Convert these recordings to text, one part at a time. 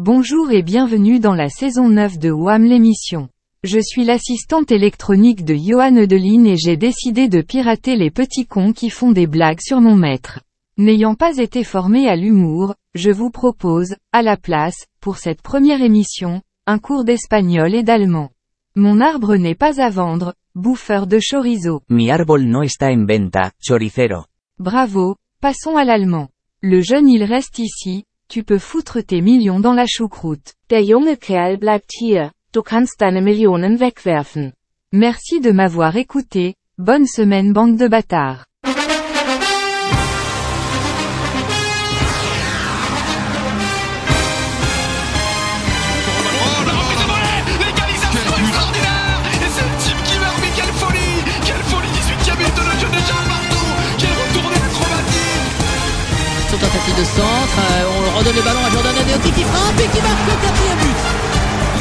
Bonjour et bienvenue dans la saison 9 de WAM l'émission. Je suis l'assistante électronique de Johan Edeline et j'ai décidé de pirater les petits cons qui font des blagues sur mon maître. N'ayant pas été formé à l'humour, je vous propose, à la place, pour cette première émission, un cours d'espagnol et d'allemand. Mon arbre n'est pas à vendre, bouffeur de chorizo. Mi árbol no está en venta, choricero. Bravo, passons à l'allemand. Le jeune il reste ici, tu peux foutre tes millions dans la choucroute. Der junge Kerl bleibt hier, du kannst deine Millionen wegwerfen. Merci de m'avoir écouté, bonne semaine bande de bâtards. La reprise de volée L'égalisation extraordinaire Et c'est le type qui meurt, mais quelle folie Quelle folie 18 but de le jeu déjà partout Quel retourné acrobatique Son tentative de centre, on redonne le ballon à Jordan Adeoti qui frappe et qui marque le quatrième but.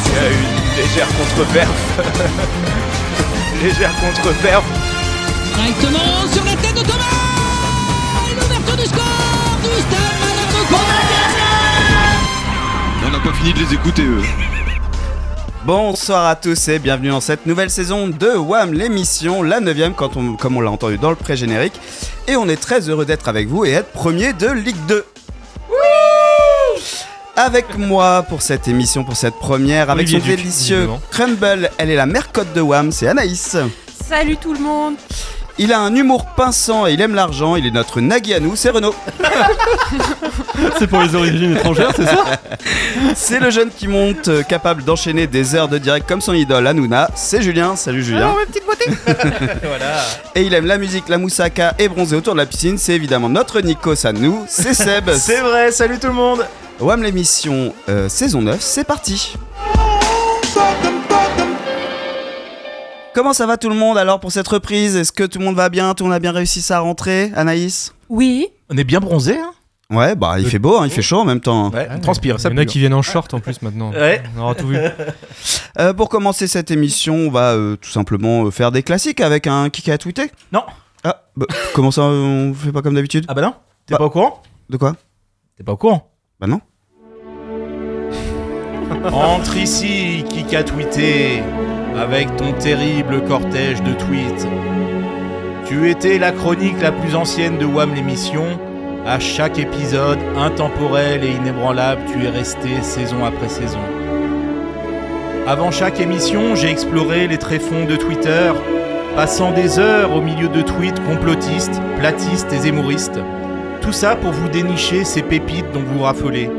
Il y a une légère contre-perf. légère contre-perf. Directement sur la tête de Thomas l'ouverture du score du stade Malakoko On n'a pas fini de les écouter, eux. Bonsoir à tous et bienvenue dans cette nouvelle saison de WAM, l'émission, la 9ème, quand on, comme on l'a entendu dans le pré-générique. Et on est très heureux d'être avec vous et être premier de Ligue 2. Avec moi pour cette émission, pour cette première, avec Olivier son Duc, délicieux. Crumble, elle est la mercotte de WAM, c'est Anaïs. Salut tout le monde. Il a un humour pinçant et il aime l'argent, il est notre Nagui à nous, c'est Renaud. C'est pour les origines étrangères, c'est ça? C'est le jeune qui monte, euh, capable d'enchaîner des heures de direct comme son idole Hanouna, c'est Julien, salut Julien. Et il aime la musique, la moussaka et bronzer autour de la piscine, c'est évidemment notre Nikos à nous, c'est Seb. C'est vrai, salut tout le monde WAM l'émission euh, saison 9, c'est parti Comment ça va tout le monde alors pour cette reprise? Est-ce que tout le monde va bien? Tout le monde a bien réussi sa rentrée Anaïs? Oui, On est bien bronzé, hein? Ouais, bah il fait beau, hein, il fait chaud en même temps. Ouais, on transpire, ça Il y en a qui viennent en short en plus maintenant. Ouais. On aura tout vu. Euh, pour commencer cette émission, on va euh, tout simplement faire des classiques avec un kick à tweeter. Non. Ah, bah, comment ça on fait pas comme d'habitude? Ah bah non T'es Bah. pas au courant? De quoi? T'es pas au courant? Bah non. Entre ici, qui tweeté avec ton terrible cortège de tweets. Tu étais la chronique la plus ancienne de WAM l'émission. À chaque épisode, intemporel et inébranlable, tu es resté saison après saison. Avant chaque émission, j'ai exploré les tréfonds de Twitter, passant des heures au milieu de tweets complotistes, platistes et zémoristes. Tout ça pour vous dénicher ces pépites dont vous raffolez.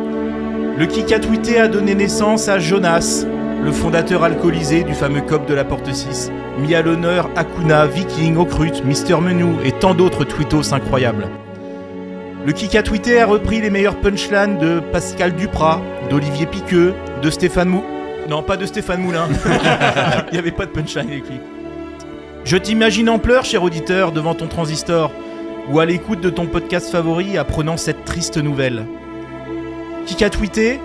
Le kick a tweeté a donné naissance à Jonas, le fondateur alcoolisé du fameux COP de la Porte 6, mis à l'honneur Akuna, Viking, Okrut, Mister Menu et tant d'autres tweetos incroyables. Le kick a tweeté a repris les meilleurs punchlines de Pascal Duprat, d'Olivier Piqueux, de Stéphane Mou... Non, pas de Stéphane Moulin. Il n'y avait pas de punchline lui. Je t'imagine en pleurs, cher auditeur, devant ton transistor, ou à l'écoute de ton podcast favori apprenant cette triste nouvelle. Qui a tweeté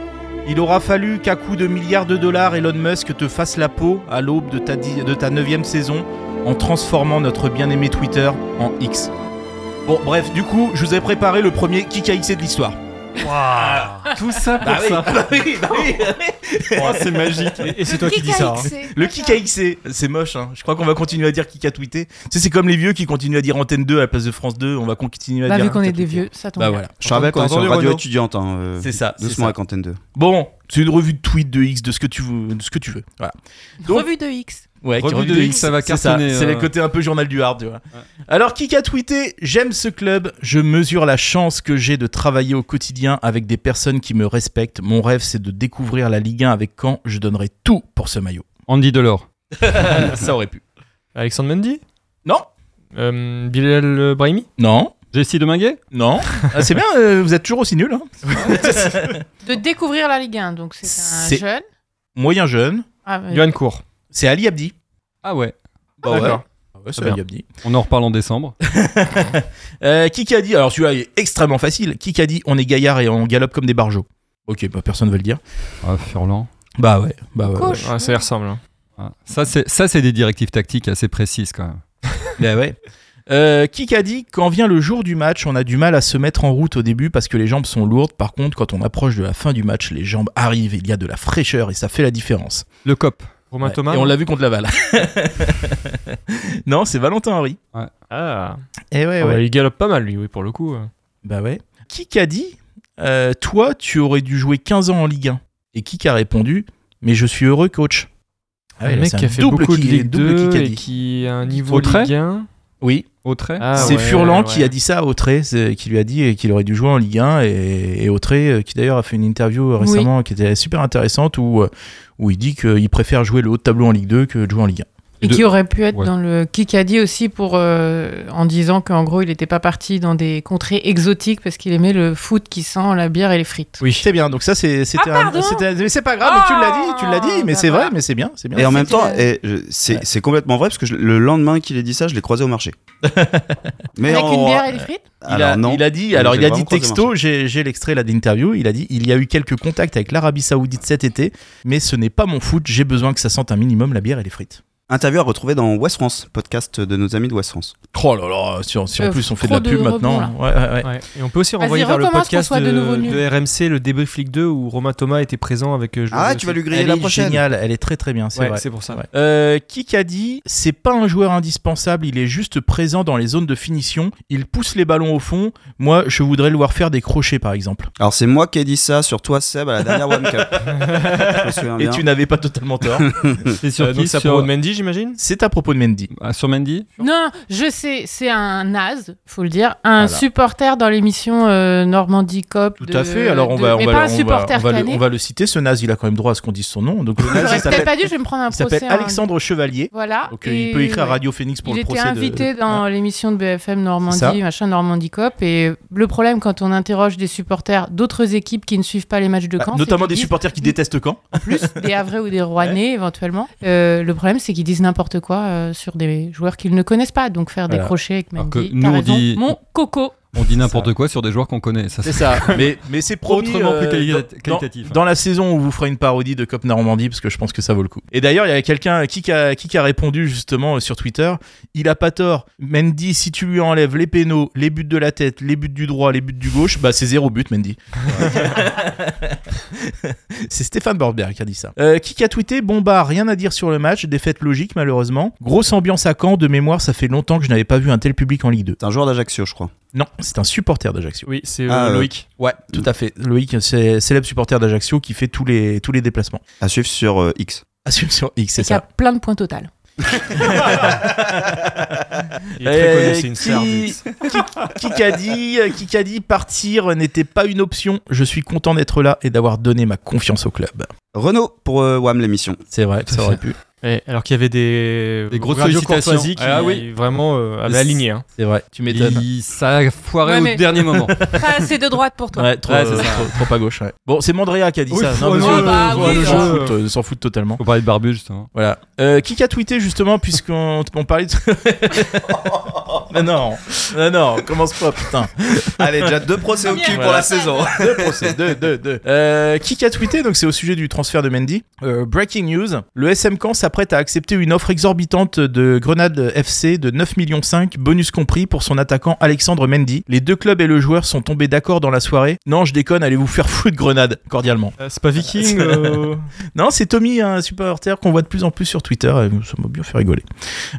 Il aura fallu qu'à coup de milliards de dollars, Elon Musk te fasse la peau à l'aube de ta, 9 saison en transformant notre bien-aimé Twitter en X. Bon, bref, du coup, je vous ai préparé le premier Kika XC de l'histoire. Tout ça pour Bah oui, ça. bah oui, bah oui. Oh, c'est magique. Et, et c'est toi qui dis ça. hein. Le Kika XC, c'est moche, hein. Je crois qu'on va continuer à dire Kika tweeté. Tu sais, c'est comme les vieux qui continuent à dire Antenne 2 à la place de France 2. On va continuer à bah, dire. vu qu'on est des tweeté. vieux, ça tombe Bah bien. voilà. Je te rappelle qu'on est sur entendu, radio Renaud étudiante. Hein, euh, C'est ça, c'est Doucement ça. avec Antenne 2. Bon, c'est une revue de tweet de X, de ce que tu veux, de ce que tu veux. Voilà. Donc- Revue de X. Ouais, qui Revue de X, ça va c'est cartonner, C'est euh. les côtés un peu journal du hard, tu vois. Alors, qui a tweeté J'aime ce club, je mesure la chance que j'ai de travailler au quotidien avec des personnes qui me respectent. Mon rêve, c'est de découvrir la Ligue 1 avec Caen. Je donnerai tout pour ce maillot. Andy Delors. Ça aurait pu. Alexandre Mendy? Non, euh, Bilal Brahimi? Non, Jessie Deminguet non. Ah, c'est bien, euh, vous êtes toujours aussi nuls. Hein. De découvrir la Ligue 1, donc c'est un jeune. Moyen jeune, Ah. Johan Cour. C'est Ali Abdi. Ah ouais. Bah ouais. D'accord. Ah ouais, c'est Très bien. Ali Abdi. On en reparle en décembre. Euh, qui a dit Alors celui-là est extrêmement facile. Qui a dit On est gaillard et on galope comme des barjots. Ok, bah personne ne veut le dire. Ah, Furlan. Bah ouais, bah ouais. Ça y ressemble. hein. Ah, Ça, c'est ça, c'est des directives tactiques assez précises quand même. Bah ouais. Euh, qui a dit quand vient le jour du match, on a du mal à se mettre en route au début parce que les jambes sont lourdes. Par contre, quand on approche de la fin du match, les jambes arrivent, il y a de la fraîcheur et ça fait la différence. Le cop. Romain Ouais, Thomas. Et on l'a vu contre Laval. non, c'est Valentin Henry. Ah. Et ouais, Ah ouais. ouais, il galope pas mal, lui, oui, pour le coup. euh. Bah ouais. Qui a dit euh, Toi, tu aurais dû jouer 15 ans en Ligue 1 Et qui a répondu Mais je suis heureux, coach? Ah ouais, là, mec qui a fait beaucoup de Ligue double 2 Kikadi. et qui a un niveau Ligue 1. Oui, Au trait Ah, c'est ouais, Furlan ouais. qui a dit ça à Autré, qui lui a dit qu'il aurait dû jouer en Ligue 1 et, et Autré, euh, qui d'ailleurs a fait une interview euh, récemment qui était super intéressante où, euh, où il dit qu'il préfère jouer le haut de tableau en Ligue 2 que de jouer en Ligue 1. Et De- qui aurait pu être Ouais. dans le Kikadi aussi pour euh, en disant qu'en gros il n'était pas parti dans des contrées exotiques parce qu'il aimait le foot qui sent la bière et les frites. Oui, c'est bien. Donc ça, c'est, c'était, Ah, un- pardon c'était- mais c'est pas grave. mais tu l'as dit, tu l'as dit, mais bah c'est vrai, mais c'est bien, c'est bien. Et en même temps, euh, et je- c'est Ouais. c'est complètement vrai parce que je- le lendemain qu'il ait dit ça, je l'ai croisé au marché. Mais Avec en- une bière et des frites? Il a, non. il a dit, alors il a dit texto, j'ai, j'ai l'extrait là d'interview, il a dit il y a eu quelques contacts avec l'Arabie Saoudite cet été, mais ce n'est pas mon foot, j'ai besoin que ça sente un minimum la bière et les frites. Interview à retrouver dans West France, podcast de nos amis de West France. Oh là là, si, en- si en Euh, plus on fait de la pub de maintenant. rebonds, Ouais, ouais, ouais. Ouais. Et on peut aussi renvoyer vers le podcast de, RMC, le Débrief League 2, où Romain Thomas était présent avec. euh, Ah, tu vas lui griller Elle la est prochaine. géniale, elle est très très bien, c'est c'est pour ça. Ouais. Euh, qui a dit c'est pas un joueur indispensable, il est juste présent dans les zones de finition, il pousse les ballons au fond. Moi, je voudrais le voir faire des crochets par exemple. Alors c'est moi qui ai dit ça sur toi Seb à la dernière One Cup. Et bien. tu n'avais pas totalement tort. C'est sur Euh, qui donc à sur... Mendy, j'imagine c'est à propos de Mendy. Ah, sur Mendy Non, je sais, c'est un naze, faut le dire, un Voilà. supporter dans l'émission euh, Normandie Cop. Tout de- à fait. Alors on de- va, on va, le- un on va- supporter on va le, canet. on va le citer. Ce naze, il a quand même droit à ce qu'on dise son nom. Donc le naze, il pas dû, je vais me prendre un il s'appelle procès. en- Alexandre Chevalier. Voilà. Donc euh, il peut écrire à. Radio Phoenix pour Il le était procès. de- invité dans l'émission de BFM. Normandie, machin Normandie Cop. Et le problème quand on interroge des supporters d'autres équipes qui ne suivent pas les matchs de Bah, Caen, notamment des supporters qui détestent Caen. disent plus des Havrais ou des Rouennais éventuellement. Euh, le problème c'est qu'ils disent n'importe quoi euh, sur des joueurs qu'ils ne connaissent pas. Donc faire des crochets avec Mendy, nous, t'as on raison. dit- Mon coco. On dit n'importe quoi sur des joueurs qu'on connaît. Ça, C'est ça. mais mais c'est promis. Autrement plus euh, quali- dans- qualitatif, Dans, dans la saison où vous ferez une parodie de Cop Normandie, parce que je pense que ça vaut le coup. Et d'ailleurs, il y a quelqu'un qui, a, qui a répondu justement euh, sur Twitter. Il a pas tort. Mendy, si tu lui enlèves les pénaux, les buts de la tête, les buts du droit, les buts du gauche, bah c'est zéro but, Mendy. c'est Stéphane Borberg qui a dit ça. Euh, qui a tweeté Bon bah, rien à dire sur le match, défaite logique malheureusement. Grosse ambiance à Caen, de mémoire, ça fait longtemps que je n'avais pas vu un tel public en Ligue 2. C'est un joueur d'Ajaccio, je crois. Non, c'est un supporter d'Ajaccio. Oui, c'est euh, Ah, euh, Loïc. Ouais, tout à fait. Loïc, c'est célèbre supporter d'Ajaccio qui fait tous les, tous les déplacements. À suivre sur euh, X. À suivre sur X, c'est Et qui a ça. plein de points total. Il est très Euh, connu, c'est une star. qui, qui, qui a dit, qui a dit partir n'était pas une option. Je suis content d'être là et d'avoir donné ma confiance au club. Renault pour euh, WAM l'émission. C'est vrai, ça aurait pu. Alors qu'il y avait des, Des grosses sollicitations. Qui Ah oui. vraiment euh, avaient aligné. hein. C'est vrai, tu m'étonnes. Ça a foiré Ouais, au mais- dernier moment. Ah, c'est de droite pour toi. Ouais, trop, Ouais, c'est euh, ça. trop, trop à gauche. ouais. Bon, c'est Mandrea qui a dit Oui, ça. mais non, c'est- bah oui, ils s'en foutent, euh, totalement. Faut parler de Barbu, justement. Voilà. Euh, qui a tweeté justement, puisqu'on on parlait de. non, non, non, non, commence pas, putain. Allez, déjà deux procès au cul pour la saison. deux procès, deux, deux, deux. Euh, qui a tweeté, donc c'est au sujet du transfert de Mendy. Breaking news, le SM Caen s'apprête à accepter une offre exorbitante de Grenade FC de 9 millions 5, bonus compris, pour son attaquant Alexandre Mendy. Les deux clubs et le joueur sont tombés d'accord dans la soirée. Non, je déconne, allez vous faire foutre Grenade, cordialement. Euh, c'est pas Viking euh, Non, c'est Tommy, un supporter qu'on voit de plus en plus sur Twitter. Ça m'a bien fait rigoler.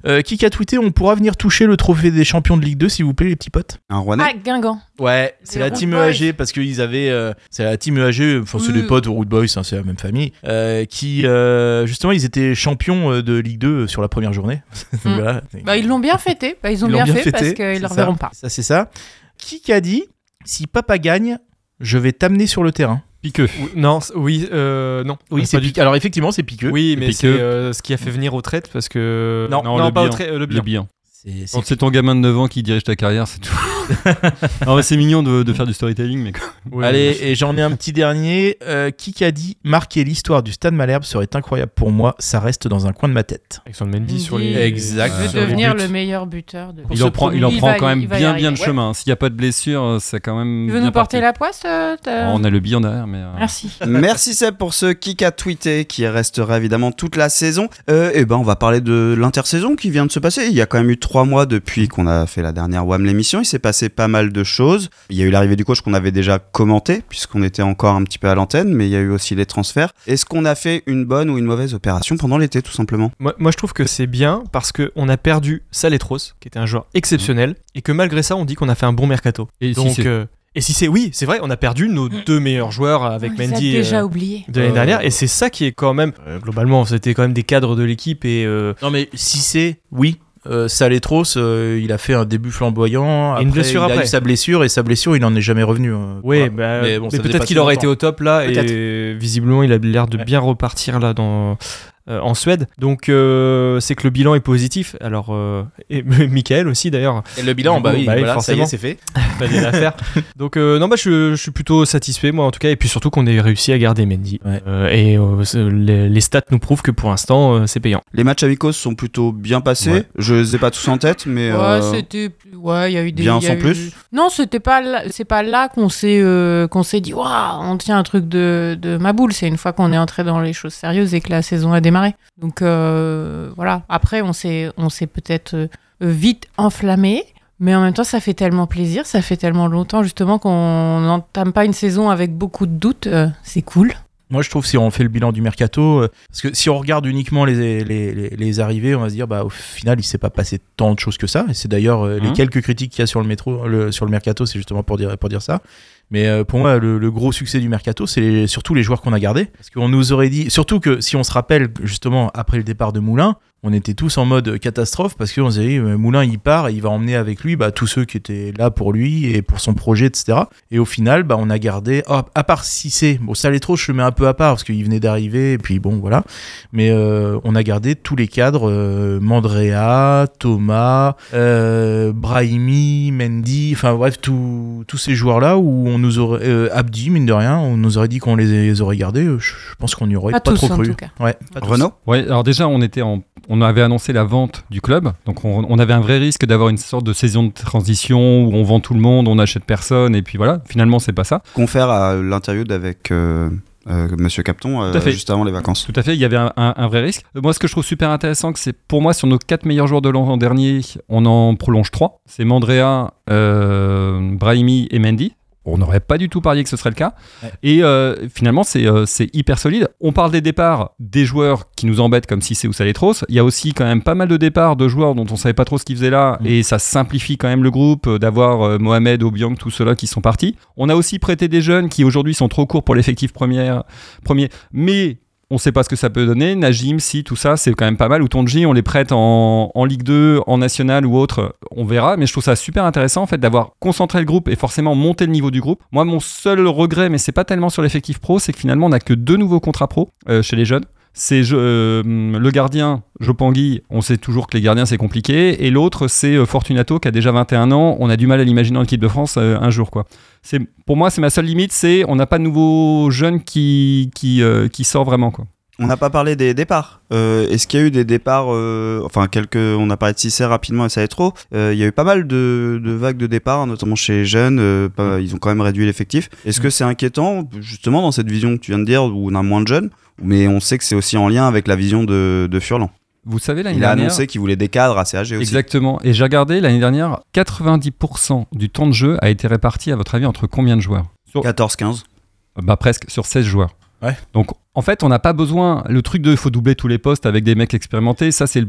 Euh, qui a tweeté On pourra venir toucher le trophée des champions de Ligue 2, s'il vous plaît, les petits potes? Un Rouennais. Ah, Guingamp. Ouais, c'est Les la Root team Boys. EAG parce qu'ils avaient. euh, c'est la team EAG, enfin, c'est Oui. des potes aux Root Boys, hein, c'est la même famille. euh, qui, euh, justement, ils étaient champions euh, de Ligue 2 sur la première journée. Donc, Mm. voilà. Bah, ils l'ont bien fêté. Bah, ils ont Ils l'ont bien, bien fait fêté, parce qu'ils c'est ne reverront pas. Ça, c'est ça. Qui a dit Si papa gagne, je vais t'amener sur le terrain? Piqueux. Non, oui, euh, non. Oui, Euh, c'est piqueux. Alors, effectivement, c'est piqueux. Oui, mais c'est euh, ce qui a fait venir au traite parce que. Non, non, le pas au trait, euh, le. C'est- c'est Quand c'est ton gamin de 9 ans qui dirige ta carrière, c'est tout. Non, mais c'est mignon de, de faire du storytelling, mais quoi. Allez, et j'en ai un petit dernier. Euh, qui a dit marquer l'histoire du Stade Malherbe serait incroyable pour moi Ça reste dans un coin de ma tête. Alexandre Mendy sur les. Exact. Je sur veux les devenir le meilleur buteur de. Il en prend, il en prend va- quand même bien, bien de chemin. S'il n'y a pas de blessure, c'est quand même. Tu veux bien nous porter parti. la poisse euh, On a le bilan derrière, mais. euh, Merci. Merci Seb pour ce kick à tweeter qui restera évidemment toute la saison. Euh, et ben on va parler de l'intersaison qui vient de se passer. Il y a quand même eu trois mois depuis qu'on a fait la dernière WAM l'émission. Il s'est passé pas mal de choses. Il y a eu l'arrivée du coach qu'on avait déjà commenté puisqu'on était encore un petit peu à l'antenne, mais il y a eu aussi les transferts. Est-ce qu'on a fait une bonne ou une mauvaise opération pendant l'été tout simplement? Moi, moi, je trouve que c'est bien parce qu'on a perdu Saletros, qui était un joueur exceptionnel, et que malgré ça, on dit qu'on a fait un bon mercato. Et Donc, si c'est- euh, et si c'est oui, c'est vrai, on a perdu nos deux meilleurs joueurs avec On les a Mendy déjà euh, oublié. de l'année Euh, dernière, et c'est ça qui est quand même euh, globalement, c'était quand même des cadres de l'équipe et euh, Non, mais si c'est, oui. Euh, Saletros, euh, il a fait un début flamboyant. Et une Après, blessure il a après. eu sa blessure et sa blessure, il n'en est jamais revenu. euh, Oui, voilà. bah, Mais bon, mais peut-être qu'il aurait été au top là, et visiblement il a l'air de Ouais. bien repartir là dans, euh, en Suède. Donc euh, c'est que le bilan est positif. Alors, euh, et Michael aussi d'ailleurs, Et le bilan, bah coup, oui, bah oui, voilà, ça y est, forcément. c'est fait. fallait la faire. Donc euh, non, bah je, je suis plutôt satisfait moi en tout cas, et puis surtout qu'on ait réussi à garder Mendy. Ouais. Euh, et euh, les, les stats nous prouvent que pour l'instant euh, c'est payant. Les matchs amicaux sont plutôt bien passés. Ouais. Je les ai pas tous en tête, mais Ouais, euh, c'était. Ouais, il y a eu des. bien y a sans eu- plus Non, c'était pas. là- C'est pas là qu'on s'est euh, qu'on s'est dit, waouh, on tient un truc de de ma boule. C'est une fois qu'on est entré dans les choses sérieuses et que la saison a démarré. Donc euh, voilà. Après, on s'est on s'est peut-être euh, vite enflammé. Mais en même temps, ça fait tellement plaisir, ça fait tellement longtemps justement qu'on n'entame pas une saison avec beaucoup de doutes. euh, c'est cool. Moi, je trouve si on fait le bilan du mercato, euh, parce que si on regarde uniquement les, les, les, les arrivées, on va se dire, bah, au final, il s'est pas passé tant de choses que ça. Et c'est d'ailleurs euh, les Mhm. quelques critiques qu'il y a sur le métro, le, sur le mercato, c'est justement pour dire, pour dire ça. Mais euh, pour moi, le, gros succès du mercato, c'est surtout les joueurs qu'on a gardés. Parce qu'on nous aurait dit, surtout que si on se rappelle, justement, après le départ de Moulin, on était tous en mode catastrophe parce qu'on se dit, euh, Moulin, il part et il va emmener avec lui bah, tous ceux qui étaient là pour lui et pour son projet, etc. Et au final, bah, on a gardé, oh, à part Cissé, bon, ça allait trop, je le mets un peu à part parce qu'il venait d'arriver et puis bon, voilà. Mais euh, on a gardé tous les cadres, euh, Mandrea, Thomas, euh, Brahimi, Mendy, enfin bref, tous tous ces joueurs-là où on nous aurait, euh, Abdi, mine de rien, on nous aurait dit qu'on les, les aurait gardés, je, je pense qu'on n'y aurait Pas pas, tous, trop en cru. tout cas. Ouais, pas tous. Renaud? Ouais, alors déjà, on était en, on avait annoncé la vente du club, donc on, on avait un vrai risque d'avoir une sorte de saison de transition où on vend tout le monde, on n'achète personne, et puis voilà. Finalement, c'est pas ça. Confère à l'interview avec euh, euh, Monsieur Capton euh, juste avant les vacances. Tout à fait, il y avait un, un- un vrai risque. Moi, ce que je trouve super intéressant, c'est pour moi, sur nos quatre meilleurs joueurs de l'an dernier, on en prolonge trois. C'est Mandrea, euh, Brahimi et Mendy. On n'aurait pas du tout parié que ce serait le cas. Ouais. Et euh, finalement, c'est euh, c'est hyper solide. On parle des départs des joueurs qui nous embêtent, comme Cissé ou Saletros. Il y a aussi quand même pas mal de départs de joueurs dont on savait pas trop ce qu'ils faisaient là. Mm. Et ça simplifie quand même le groupe euh, d'avoir euh, Mohamed, Obiang, tous ceux-là qui sont partis. On a aussi prêté des jeunes qui aujourd'hui sont trop courts pour l'effectif premier. Mais on sait pas ce que ça peut donner. Najim, si, tout ça, c'est quand même pas mal. Ou Tonji, on les prête en, en Ligue 2, en National ou autre, on verra. Mais je trouve ça super intéressant fait d'avoir concentré le groupe et forcément monté le niveau du groupe. Moi, mon seul regret, mais c'est pas tellement sur l'effectif pro, c'est que finalement on n'a que deux nouveaux contrats pro euh, chez les jeunes. C'est euh, le gardien, Jopangui, on sait toujours que les gardiens c'est compliqué. Et l'autre, c'est euh, Fortunato qui a déjà 21 ans. On a du mal à l'imaginer en équipe de France euh, un jour. quoi. C'est Pour moi, c'est ma seule limite, c'est on n'a pas de nouveaux jeunes qui, qui, euh, qui sort vraiment. Quoi. On n'a pas parlé des départs. Euh, Est-ce qu'il y a eu des départs euh, Enfin, quelques. On a parlé de Cissé rapidement et ça est trop. Euh, il y a eu pas mal de, de vagues de départs, notamment chez les jeunes. euh, pas- ils ont quand même réduit l'effectif. Est-ce que c'est inquiétant, justement, dans cette vision que tu viens de dire, où on a moins de jeunes Mais on sait que c'est aussi en lien avec la vision de, de Furlan. Vous savez, l'année Il a dernière. annoncé qu'il voulait des cadres assez âgés aussi. Exactement. Et j'ai regardé l'année dernière, 90% du temps de jeu a été réparti, à votre avis, entre combien de joueurs? Sur- 14-15. Bah presque sur 16 joueurs. Ouais. Donc en fait, on n'a pas besoin. Le truc de il faut doubler tous les postes avec des mecs expérimentés, ça c'est le.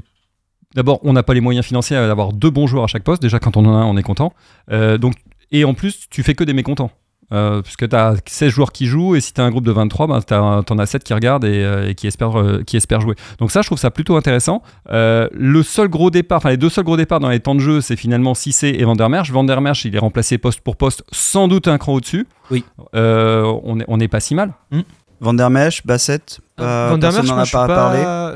D'abord, on n'a pas les moyens financiers d'avoir deux bons joueurs à chaque poste. Déjà, quand on en a un, on est content. Euh, donc, et en plus, tu fais que des mécontents. Euh, puisque tu as 16 joueurs qui jouent et si tu as un groupe de 23, ben, t'as- t'en as 7 qui regardent et, euh, et qui, espèrent, euh, qui espèrent jouer. Donc ça, je trouve ça plutôt intéressant. Euh, le seul gros départ, enfin les deux seuls gros départs dans les temps de jeu, c'est finalement Cissé et Vandermerch. Vandermerch, il est remplacé poste pour poste, sans doute un cran au-dessus. Oui. Euh, on n'est on est pas si mal. Vandermesh, Bassett, pas, Van der personne Merch, n'en moi, a je suis pas parlé. pas-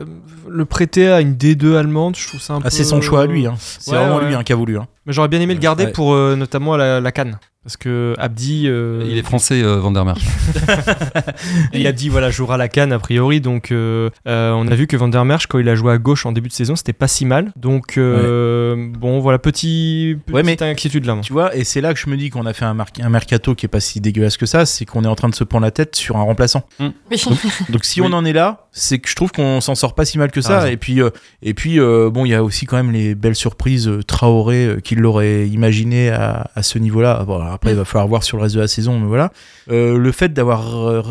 Le prêter à une D2 allemande, je trouve ça un peu. Ah, c'est son choix à lui. Hein. C'est Ouais, vraiment ouais. lui hein, qui a voulu. Hein. Mais j'aurais bien aimé le garder Ouais. pour euh, notamment la, la canne. Parce que Abdi. euh, Il est français, euh, Van der Merch. Et Abdi voilà, jouera la canne a priori. Donc euh, euh, on a vu que Van der Merch, quand il a joué à gauche en début de saison, c'était pas si mal. Donc euh, bon, voilà, petit, petite Ouais, mais- inquiétude là. Tu vois, et c'est là que je me dis qu'on a fait un, mar- un mercato qui est pas si dégueulasse que ça, c'est qu'on est en train de se prendre la tête sur un remplaçant. Donc si Oui. on en est là, c'est que je trouve qu'on s'en sort pas si mal que ça. Et puis, euh, et puis euh, bon, il y a aussi quand même les belles surprises. euh, Traoré, euh, qui l'aurait imaginé à, à ce niveau-là. Bon, après, il va falloir voir sur le reste de la saison, mais voilà. Euh, le fait d'avoir, euh,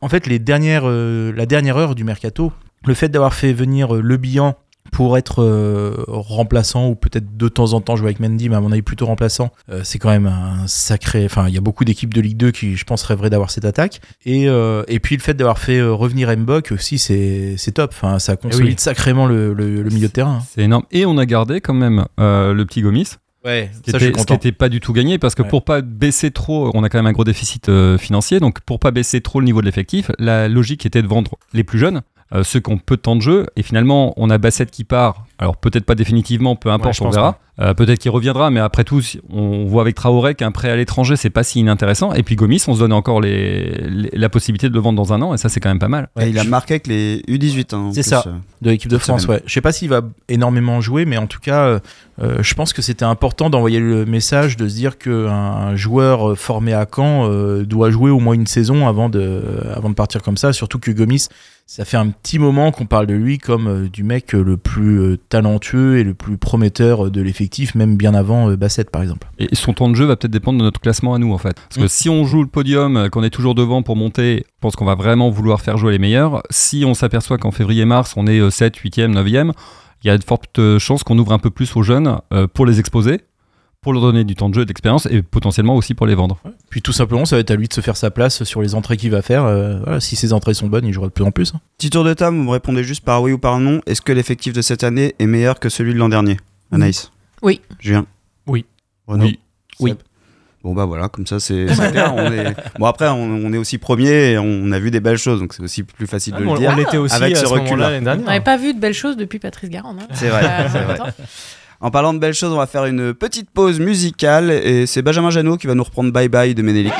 en fait, les dernières, euh, la dernière heure du mercato, le fait d'avoir fait venir Le Bihan pour être euh, remplaçant ou peut-être de temps en temps jouer avec Mendy, mais à mon avis plutôt remplaçant, euh, c'est quand même un sacré. Enfin, il y a beaucoup d'équipes de Ligue 2 qui, je pense, rêveraient d'avoir cette attaque. Et, euh, et puis le fait d'avoir fait revenir Mbok aussi, c'est c'est top. Enfin, ça consolide oui. sacrément le, le- le milieu de terrain. C'est énorme. Et on a gardé quand même le petit Gomis, Ouais, ce qui ça, je suis était, ce qui content. était pas du tout gagné parce que Ouais. pour pas baisser trop, on a quand même un gros déficit euh, financier, donc pour pas baisser trop le niveau de l'effectif, la logique était de vendre les plus jeunes, euh, ceux qui ont peu de temps de jeu, et finalement on a Bassett qui part, alors peut-être pas définitivement, peu importe, on verra. Euh, peut-être qu'il reviendra, mais après tout, on voit avec Traoré qu'un prêt à l'étranger c'est pas si inintéressant, et puis Gomis, on se donne encore les, les- la possibilité de le vendre dans un an, et ça c'est quand même pas mal. Et il a marqué avec les U18. hein, C'est ça. euh. de l'équipe de France. Ouais. Je sais pas s'il va énormément jouer, mais en tout cas, euh, je pense que c'était important d'envoyer le message de se dire qu'un un joueur formé à Caen euh, doit jouer au moins une saison avant de, avant de partir comme ça. Surtout que Gomis, ça fait un petit moment qu'on parle de lui comme euh, du mec le plus euh, talentueux et le plus prometteur de l'effectif, même bien avant euh, Bassett par exemple. Et son temps de jeu va peut-être dépendre de notre classement à nous en fait. Parce que Mm. si on joue le podium, euh, qu'on est toujours devant pour monter, je pense qu'on va vraiment vouloir faire jouer les meilleurs. Si on s'aperçoit qu'en février-mars, on est euh, 7, 8e, 9e, il y a de fortes euh, chances qu'on ouvre un peu plus aux jeunes pour les exposer, pour leur donner du temps de jeu et d'expérience et potentiellement aussi pour les vendre. Puis tout simplement, ça va être à lui de se faire sa place sur les entrées qu'il va faire. Euh, voilà, si ses entrées sont bonnes, il jouera de plus en plus. hein. Petit tour de table, vous me répondez juste par oui ou par non. Est-ce que l'effectif de cette année est meilleur que celui de l'an dernier Anaïs? Oui. Julien? Oui. Renaud? Oui. Bon bah voilà, comme ça c'est clair. on est... Bon après on, on est aussi premier et on a vu des belles choses, donc c'est aussi plus facile de on le dire. on l'était aussi avec à ce ce recul-là. On n'avait pas vu de belles choses depuis Patrice Garand. hein. C'est vrai, Euh, vrai. En parlant de belles choses, on va faire une petite pause musicale et c'est Benjamin Janot qui va nous reprendre Bye Bye de Ménélique.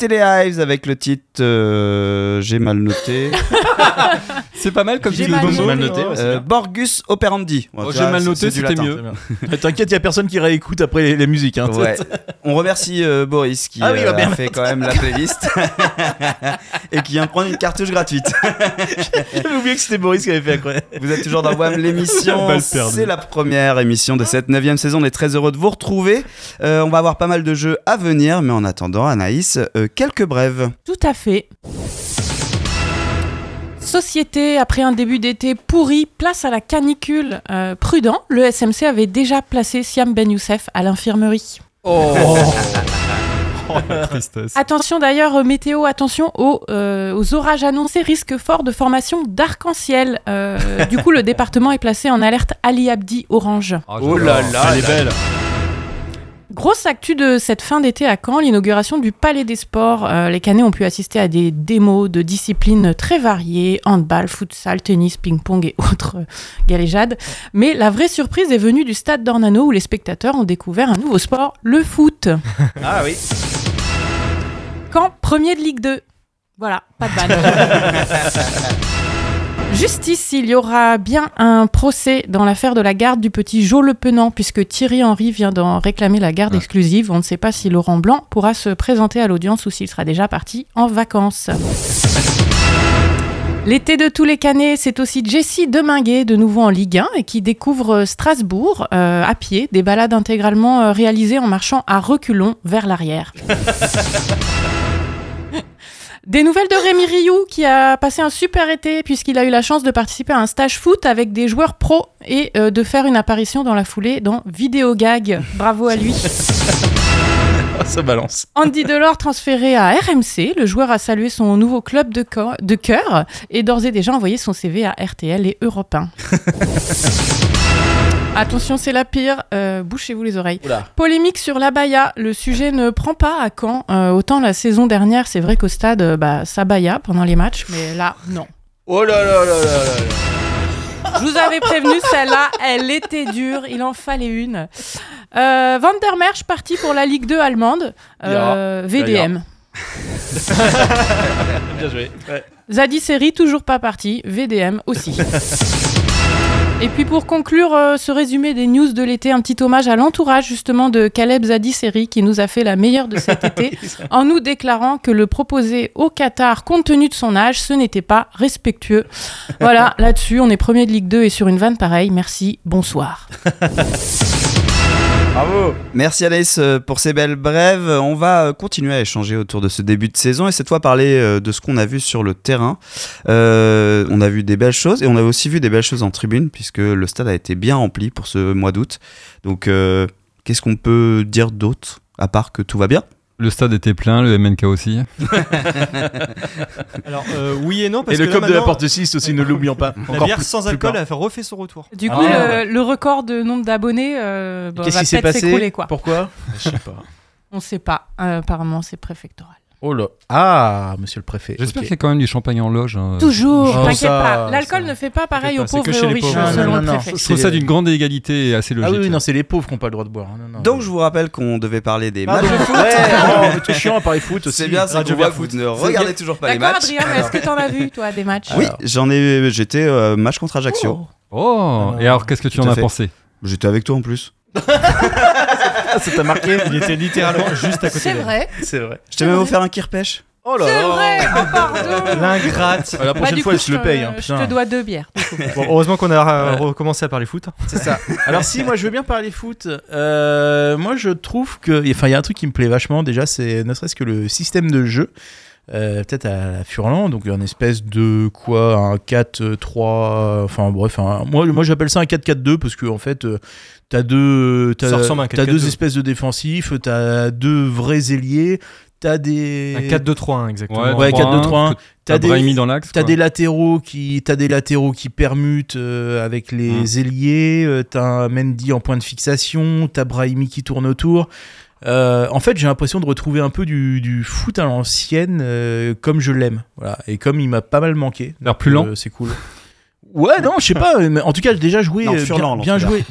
C'était les Hives avec le titre euh, J'ai mal noté. C'est pas mal comme J'ai mal le noté. mal noté. ouais, c'est Euh, bien. Borgus Operandi. Oh, j'ai mal c'est- noté, c'est du c'était latin, mieux. bien. T'inquiète, il y a personne qui réécoute après les, les musiques. Hein. Ouais. On remercie euh, Boris qui Ah oui, il va euh, bien a fait quand même la playlist et qui vient de prendre une cartouche gratuite. J'avais oublié que c'était Boris qui avait fait quoi. Vous êtes toujours dans WAM l'émission. Balle perdue. C'est la première émission de cette neuvième saison. On est très heureux de vous retrouver. Euh, on va avoir pas mal de jeux à venir, mais en attendant, Anaïs, euh, quelques brèves. Tout à fait. Société, après un début d'été pourri, place à la canicule. Euh, prudent, le SMC avait déjà placé Siam Ben Youssef à l'infirmerie. Oh, la tristesse. Attention d'ailleurs, euh, météo, attention aux, euh, aux orages annoncés, risque fort de formation d'arc-en-ciel. Euh, du coup, le département est placé en alerte Ali Abdi orange. Oh j'adore. là là, Elle est belle. Grosse actu de cette fin d'été à Caen, l'inauguration du Palais des Sports. Euh, les Canets ont pu assister à des démos de disciplines très variées, handball, futsal, tennis, ping-pong et autres euh, galéjades. Mais la vraie surprise est venue du stade d'Ornano où les spectateurs ont découvert un nouveau sport, le foot. Ah oui. Caen, premier de Ligue 2. Voilà, pas de balle. Justice, il y aura bien un procès dans l'affaire de la garde du petit Jo Le Penant, puisque Thierry Henry vient d'en réclamer la garde exclusive. On ne sait pas si Laurent Blanc pourra se présenter à l'audience ou s'il sera déjà parti en vacances. L'été de tous les canets, c'est aussi Jessie Deminguet, de nouveau en Ligue 1, et qui découvre Strasbourg euh, à pied, des balades intégralement euh, réalisées en marchant à reculons vers l'arrière. Des nouvelles de Rémi Rioux qui a passé un super été puisqu'il a eu la chance de participer à un stage foot avec des joueurs pros et euh, de faire une apparition dans la foulée dans Vidéogag. Bravo à lui. Ça balance. Andy Delors transféré à RMC, le joueur a salué son nouveau club de, de cœur et d'ores et déjà envoyé son CV à RTL et Europe 1. Attention, c'est la pire, euh, bouchez-vous les oreilles. Oula. Polémique sur l'abaya, le sujet ne prend pas à Caen. Euh, autant la saison dernière, c'est vrai qu'au stade, euh, bah, ça baya pendant les matchs, mais là, non. Oh là là là là là là. Je vous avais prévenu, celle-là, elle était dure, il en fallait une. Euh, Van der Merch parti pour la Ligue 2 allemande, euh, VDM. Bien joué. Ouais. Zadi Seri, toujours pas parti, VDM aussi. Et puis pour conclure euh, ce résumé des news de l'été, un petit hommage à l'entourage justement de Caleb Zadi Seri qui nous a fait la meilleure de cet été en nous déclarant que le proposer au Qatar compte tenu de son âge, ce n'était pas respectueux. Voilà, là-dessus, on est premier de Ligue 2 et sur une vanne pareille. Merci, bonsoir. Bravo. Merci Anaïs euh, pour ces belles brèves. On va euh, continuer à échanger autour de ce début de saison et cette fois parler euh, de ce qu'on a vu sur le terrain. On a vu des belles choses et on a aussi vu des belles choses en tribune puisque le stade a été bien rempli pour ce mois d'août. Donc qu'est-ce qu'on peut dire d'autre à part que tout va bien? Le stade était plein, le MNK aussi. Alors, euh, oui et non, parce Et le que là, de la porte 6 aussi, ne l'oublions pas. La Encore bière plus- sans alcool a fait refait son retour. Du Ah coup, ouais. le, le record de nombre d'abonnés euh, bah, Qu'est-ce va qui s'est peut-être passé s'écrouler. quoi. Pourquoi? Je sais pas. On sait pas. Euh, apparemment, c'est préfectoral. Oh là. Ah, monsieur le préfet. J'espère ok. qu'il y a quand même du champagne en loge. hein. Toujours, Oh, t'inquiète ça, pas. L'alcool ça. ne fait pas pareil aux pauvres et chez aux riches, pauvres. Non, selon non, le préfet. Je trouve ça d'une grande égalité et assez Ah logique. oui, oui, non, c'est les pauvres qui n'ont pas le droit de boire. Non, non. Donc je vous rappelle qu'on devait parler des matchs Pardon. de foot. Ouais, oh, mais c'est chiant à parler foot aussi. C'est bien, qu'on voit vous Foot. ne regardez toujours pas les D'accord, matchs. Adrien, mais est-ce que t'en as vu, toi, des matchs Oui, j'en ai j'étais euh, match contre Ajaccio. Oh, et alors qu'est-ce que tu en as pensé? J'étais avec toi en plus. Ah, ça t'a marqué Il était littéralement juste à côté C'est vrai. C'est vrai. Je t'ai même offert un kirpèche. Oh là C'est là. vrai. Oh, pardon. L'ingrate. Ah, La prochaine du fois, coup, je le te- paye. hein, Je te dois deux bières. du coup. Bon, heureusement qu'on a euh, Ouais. recommencé à parler foot. C'est ça. Alors si, moi je veux bien parler foot. Euh, moi je trouve que, enfin il y a un truc qui me plaît vachement déjà, c'est ne serait-ce que le système de jeu. Euh, peut-être à la Furlan, donc une espèce de quoi, un 4-3, enfin bref, un- moi, moi j'appelle ça un 4-4-2 parce que en fait euh, t'as deux, 4-4-2. deux espèces de défensifs, t'as deux vrais ailiers, t'as des, Un 4-2-3-1 exactement. Ouais, 4-2-3-1. T'as des, Brahimi dans l'axe. T'as des latéraux qui, t'as des latéraux qui permutent euh, avec les Mm. ailiers. euh, t'as un Mendy en point de fixation. T'as Brahimi qui tourne autour. Euh, en fait, j'ai l'impression de retrouver un peu du, du foot à l'ancienne, euh, comme je l'aime. Voilà. Et comme il m'a pas mal manqué. L'air plus lent. Euh, c'est cool. Ouais, non, je sais pas. Mais en tout cas, j'ai déjà joué. Non, bien, bien l'entraîneur. joué.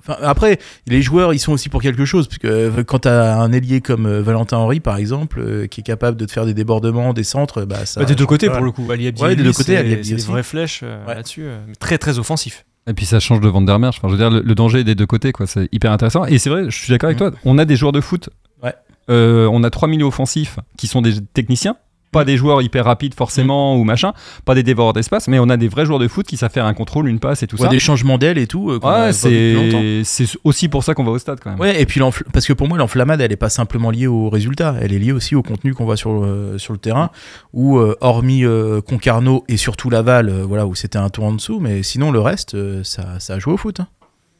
Enfin, après, les joueurs, ils sont aussi pour quelque chose. Parce que euh, quand tu as un ailier comme euh, Valentin Henry, par exemple, euh, qui est capable de te faire des débordements, des centres, bah, ça. Bah, des deux côtés pour le coup. Ali Abdi, Ouais, des deux côtés, c'est- Ali Abdi c'est des vraies flèches euh, Ouais. là-dessus. euh, mais très très offensif. Et puis ça change de Van der Merch. Enfin, je veux dire, le, le danger est des deux côtés, quoi. C'est hyper intéressant. Et c'est vrai, je suis d'accord avec Mhm. toi. On a des joueurs de foot. Ouais. Euh, on a trois milieux offensifs qui sont des techniciens. Pas des joueurs hyper rapides forcément ou machin, pas des dévoreurs d'espace, mais on a des vrais joueurs de foot qui savent faire un contrôle, une passe et tout Ouais, ça. des changements d'aile et tout. euh, Ouais, c'est c'est aussi pour ça qu'on va au stade quand même. Ouais, et puis parce que pour moi, l'enflammade, elle est pas simplement liée au résultat, elle est liée aussi au contenu qu'on voit sur le, sur le terrain, où euh, hormis euh, Concarneau et surtout Laval, euh, voilà, où c'était un tour en dessous, mais sinon le reste, euh, ça, ça a joué au foot. hein.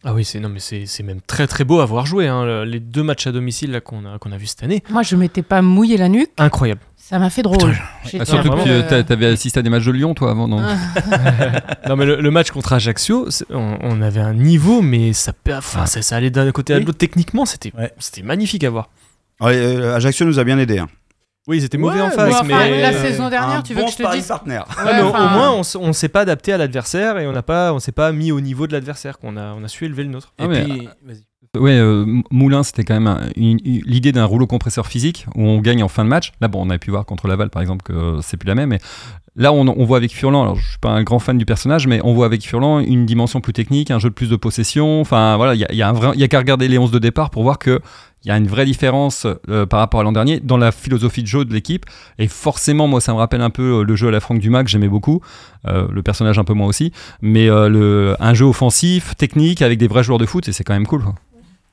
Ah oui, c'est non mais c'est c'est même très très beau à voir jouer. hein, le- les deux matchs à domicile là qu'on a qu'on a vu cette année, Moi, je m'étais pas mouillé la nuque. incroyable. Ça m'a fait drôle. Ah, surtout que euh, t'a- t'avais assisté à des matchs de Lyon, toi, avant, non Ah. non mais le, le match contre Ajaccio, on, on avait un niveau, mais ça, enfin, ça, ça allait d'un côté à l'autre techniquement, c'était Ouais. c'était magnifique à voir. Ouais, euh, Ajaccio nous a bien aidé. Hein. Oui, ils étaient mauvais Ouais, en face, mais enfin, mais la euh, saison dernière, Un tu veux bon que je te dise partenaire. Ouais, mais au- enfin, au moins, on, s'est pas adapté à l'adversaire et on n'a pas, on s'est pas mis au niveau de l'adversaire. Qu'on a, on a su élever le nôtre. Ah et puis. Ouais, euh, M- Moulin, c'était quand même l'idée d'un rouleau compresseur physique où on gagne en fin de match. Là, bon, on a pu voir contre Laval, par exemple, que euh, c'est plus la même. Mais là, on, on voit avec Furlan, alors je suis pas un grand fan du personnage, mais on voit avec Furlan une dimension plus technique, un jeu de plus de possession. Enfin, voilà, il y a, il y a un vrai- il y a qu'à regarder les 11 de départ pour voir que il y a une vraie différence euh, par rapport à l'an dernier dans la philosophie de jeu de l'équipe. Et forcément, moi, ça me rappelle un peu euh, le jeu à la Franck Dumas que j'aimais beaucoup. Euh, le personnage un peu moins aussi. Mais un jeu offensif, technique, avec des vrais joueurs de foot, et c'est quand même cool.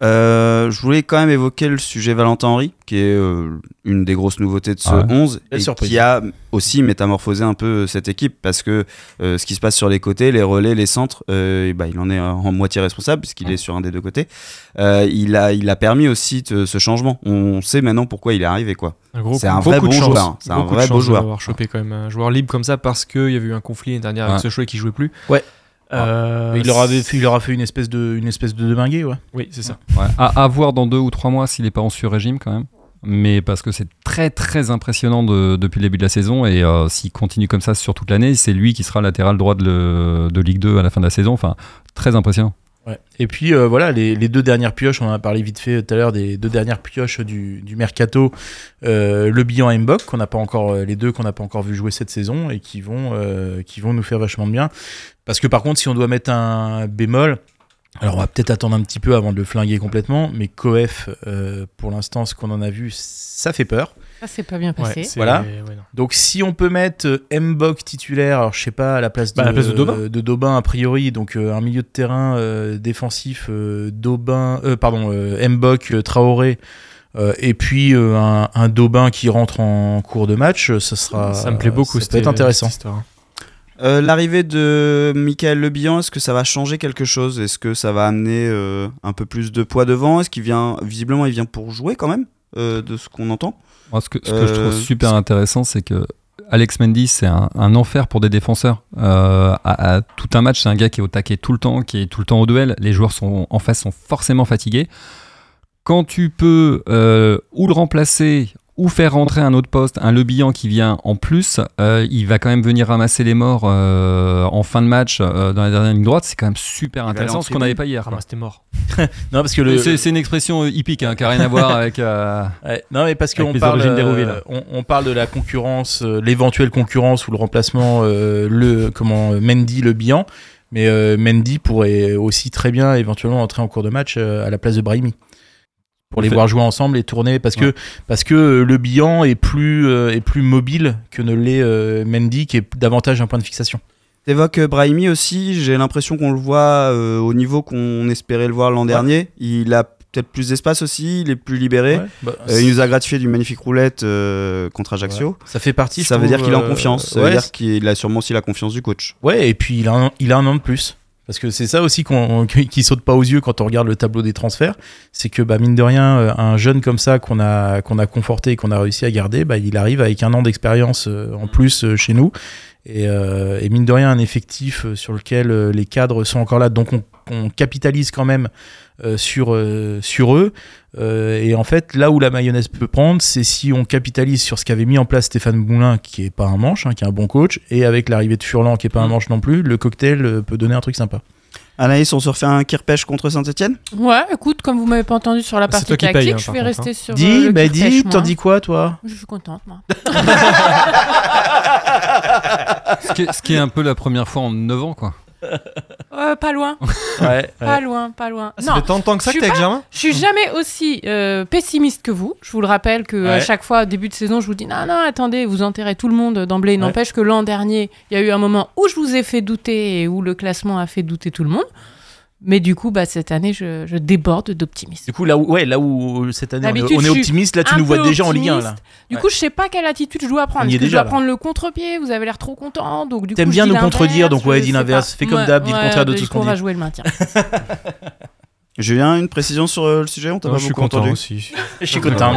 Euh, je voulais quand même évoquer le sujet Valentin Henry, qui est euh, une des grosses nouveautés de ce Ah ouais. 11 Belle et surprise. qui a aussi métamorphosé un peu euh, cette équipe parce que euh, ce qui se passe sur les côtés, les relais, les centres, euh, et bah, il en est en moitié responsable puisqu'il est sur un des deux côtés. Euh, il, a, il a permis aussi ce changement. On sait maintenant pourquoi il est arrivé. quoi. Un gros C'est un vrai bon joueur. C'est un vrai beau joueur. d'avoir chopé quand même un joueur libre comme ça parce qu'il y avait eu un conflit l'année dernière avec ce choix qui jouait plus. Ouais. Euh, il, leur avait fait, il leur a fait une espèce de, une espèce de demingué, ouais. Oui, c'est ça. Ouais, à, à voir dans deux ou trois mois s'il n'est pas en sur-régime quand même. Mais parce que c'est très très impressionnant de- depuis le début de la saison et euh, s'il continue comme ça sur toute l'année, c'est lui qui sera latéral droit de, le- de Ligue 2 à la fin de la saison. Enfin, très impressionnant. Et puis euh, voilà, les, deux dernières pioches, on en a parlé vite fait tout à l'heure des deux dernières pioches du, mercato, euh, le bilan Mbok, qu'on n'a pas encore, euh, les deux qu'on n'a pas encore vu jouer cette saison et qui vont, euh, qui vont nous faire vachement de bien. Parce que par contre, si on doit mettre un bémol, alors on va peut-être attendre un petit peu avant de le flinguer complètement, mais Coef, pour l'instant, ce qu'on en a vu, ça fait peur. Ça, c'est pas bien passé. Voilà. ouais. Donc si on peut mettre euh, Mbok titulaire, alors je sais pas, à la place de, Bah, à la place de Daubin. euh, de Daubin, a priori, donc euh, un milieu de terrain euh, défensif, euh, Daubin, euh, pardon, euh, Mbok, Traoré, euh, et puis euh, un, un Daubin qui rentre en cours de match, ça sera. ça me plaît beaucoup. Ça peut être intéressant. Euh, L'arrivée de Michael Lebihan, est-ce que ça va changer quelque chose? Est-ce que ça va amener euh, un peu plus de poids devant? Est-ce qu'il vient, visiblement, il vient pour jouer quand même, euh, de ce qu'on entend? Moi, ce que, ce que je trouve Euh, super intéressant, c'est que Alex Mendy, c'est un, un enfer pour des défenseurs. Euh, à, à tout un match, c'est un gars qui est au taquet tout le temps, qui est tout le temps au duel. Les joueurs sont, en face sont forcément fatigués. Quand tu peux euh, ou le remplacer ou faire rentrer un autre poste, un Le Bihan qui vient en plus, euh, il va quand même venir ramasser les morts euh, en fin de match euh, dans la dernière ligne droite. C'est quand même super intéressant, ce qu'on n'avait pas hier. quoi. Ramasse tes morts. Non parce que le. C'est c'est une expression hippique, hein, qui n'a rien à voir avec. euh, Ouais, non mais parce qu'on parle, euh, on, on parle de la concurrence, euh, l'éventuelle concurrence ou le remplacement, euh, le comment Mendy, le Bihan, mais euh, Mendy pourrait aussi très bien éventuellement entrer en cours de match euh, à la place de Brahimi pour les Fait- voir jouer ensemble et tourner parce Ouais. que parce que euh, le Bihan est plus euh, est plus mobile que ne l'est euh, Mendy qui est davantage un point de fixation. T'évoques Brahimi aussi, j'ai l'impression qu'on le voit euh, au niveau qu'on espérait le voir l'an dernier. Il a peut-être plus d'espace aussi, il est plus libéré. Ouais, bah, Euh, il nous a gratifié d'une magnifique roulette euh, contre Ajaccio. ça fait partie. Ça veut dire qu'il est en euh, confiance, ça ouais, veut dire qu'il a sûrement aussi la confiance du coach. Ouais, et puis il a un, il a un an de plus. Parce que c'est ça aussi qu'on, qui saute pas aux yeux quand on regarde le tableau des transferts. C'est que, bah, mine de rien, euh, un jeune comme ça qu'on a, qu'on a conforté et qu'on a réussi à garder, bah, il arrive avec un an d'expérience euh, en plus euh, chez nous. Et, mine de rien, un effectif sur lequel les cadres sont encore là. Donc on, on capitalise quand même euh, sur, euh, sur eux. Euh, et en fait, là où la mayonnaise peut prendre, c'est si on capitalise sur ce qu'avait mis en place Stéphane Moulin, qui est pas un manche, hein, qui est un bon coach, et avec l'arrivée de Furlan, qui est pas un manche non plus, le cocktail peut donner un truc sympa. Anaïs, on se refait un Kirpèche contre Saint-Etienne Ouais, écoute, comme vous m'avez pas entendu sur la C'est partie toi qui tactique, paye, hein, je vais rester hein. sur. euh, Dis, le bah dis, t'en dis quoi toi? Je suis contente, moi. Ce qui, est, ce qui est un peu la première fois en 9 ans, quoi. Euh, pas loin, Ouais. pas loin, pas loin. Ça fait tant de temps que ça que t'es je suis jamais aussi euh, pessimiste que vous. Je vous le rappelle que à chaque fois, début de saison, je vous dis non, non, attendez, vous enterrez tout le monde d'emblée. N'empêche que l'an dernier, il y a eu un moment où je vous ai fait douter et où le classement a fait douter tout le monde. Mais du coup, bah, cette année, je, je déborde d'optimisme. Du coup, là où, ouais, là où cette année on est, on optimiste, là tu nous vois déjà en Ligue 1 là. Du Ouais. coup, je sais pas quelle attitude je dois prendre. Est-ce je dois là. prendre le contre-pied? Vous avez l'air trop content. Donc, du T'aimes coup, bien nous contredire, donc ouais, dis l'inverse. Fais comme Ouais, d'hab, dis le contraire de tout ce qu'on on va dit. jouer le maintien. Julien, une précision sur euh, le sujet On t'a pas Je suis beaucoup content entendu aussi. Je suis content.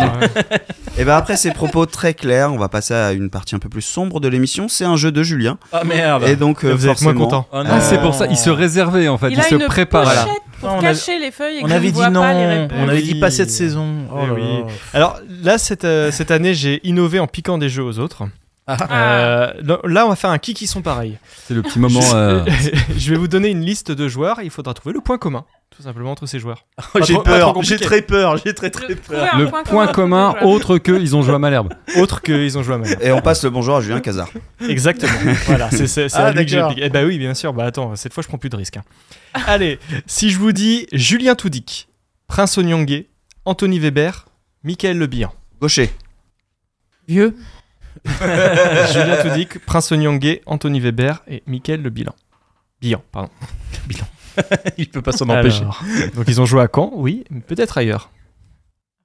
Et ben après ces propos très clairs, on va passer à une partie un peu plus sombre de l'émission. C'est un jeu de Julien. Ah merde. Et donc, euh, Vous êtes moins forcément, content. Oh non. Ah, c'est pour ça, il se réservait en fait, il, il a se une préparait. pochette pour On a- cacher les feuilles et On avait ne dit non, pas les réponses. on avait dit pas cette saison. Oh Eh là oui. là. Alors là, cette, euh, cette année, j'ai innové en piquant des jeux aux autres. Ah. Euh, là, on va faire un qui qui sont pareils. C'est le petit moment. euh, je vais vous donner une liste de joueurs et il faudra trouver le point commun, tout simplement, entre ces joueurs. Oh, j'ai peur, j'ai très peur, j'ai très très Le- peur. le point commun autre que ils ont joué à Malherbe. Autre qu'ils ont joué à Malherbe. Et on passe le bonjour à Julien Cazard. Exactement. voilà, c'est Ah, à lui que j'ai. Eh bah oui, bien sûr. Bah attends, cette fois, je prends plus de risques. hein. Allez, si je vous dis Julien Toudic, Prince Onyongue, Anthony Weber, Michael Le Bihan. Gaucher. Vieux. Julien Toudic, Prince Onyongue, Anthony Weber et Michael Le Bihan. Bihan, pardon. Il peut pas s'en empêcher. Donc ils ont joué à Caen, oui, mais peut-être ailleurs.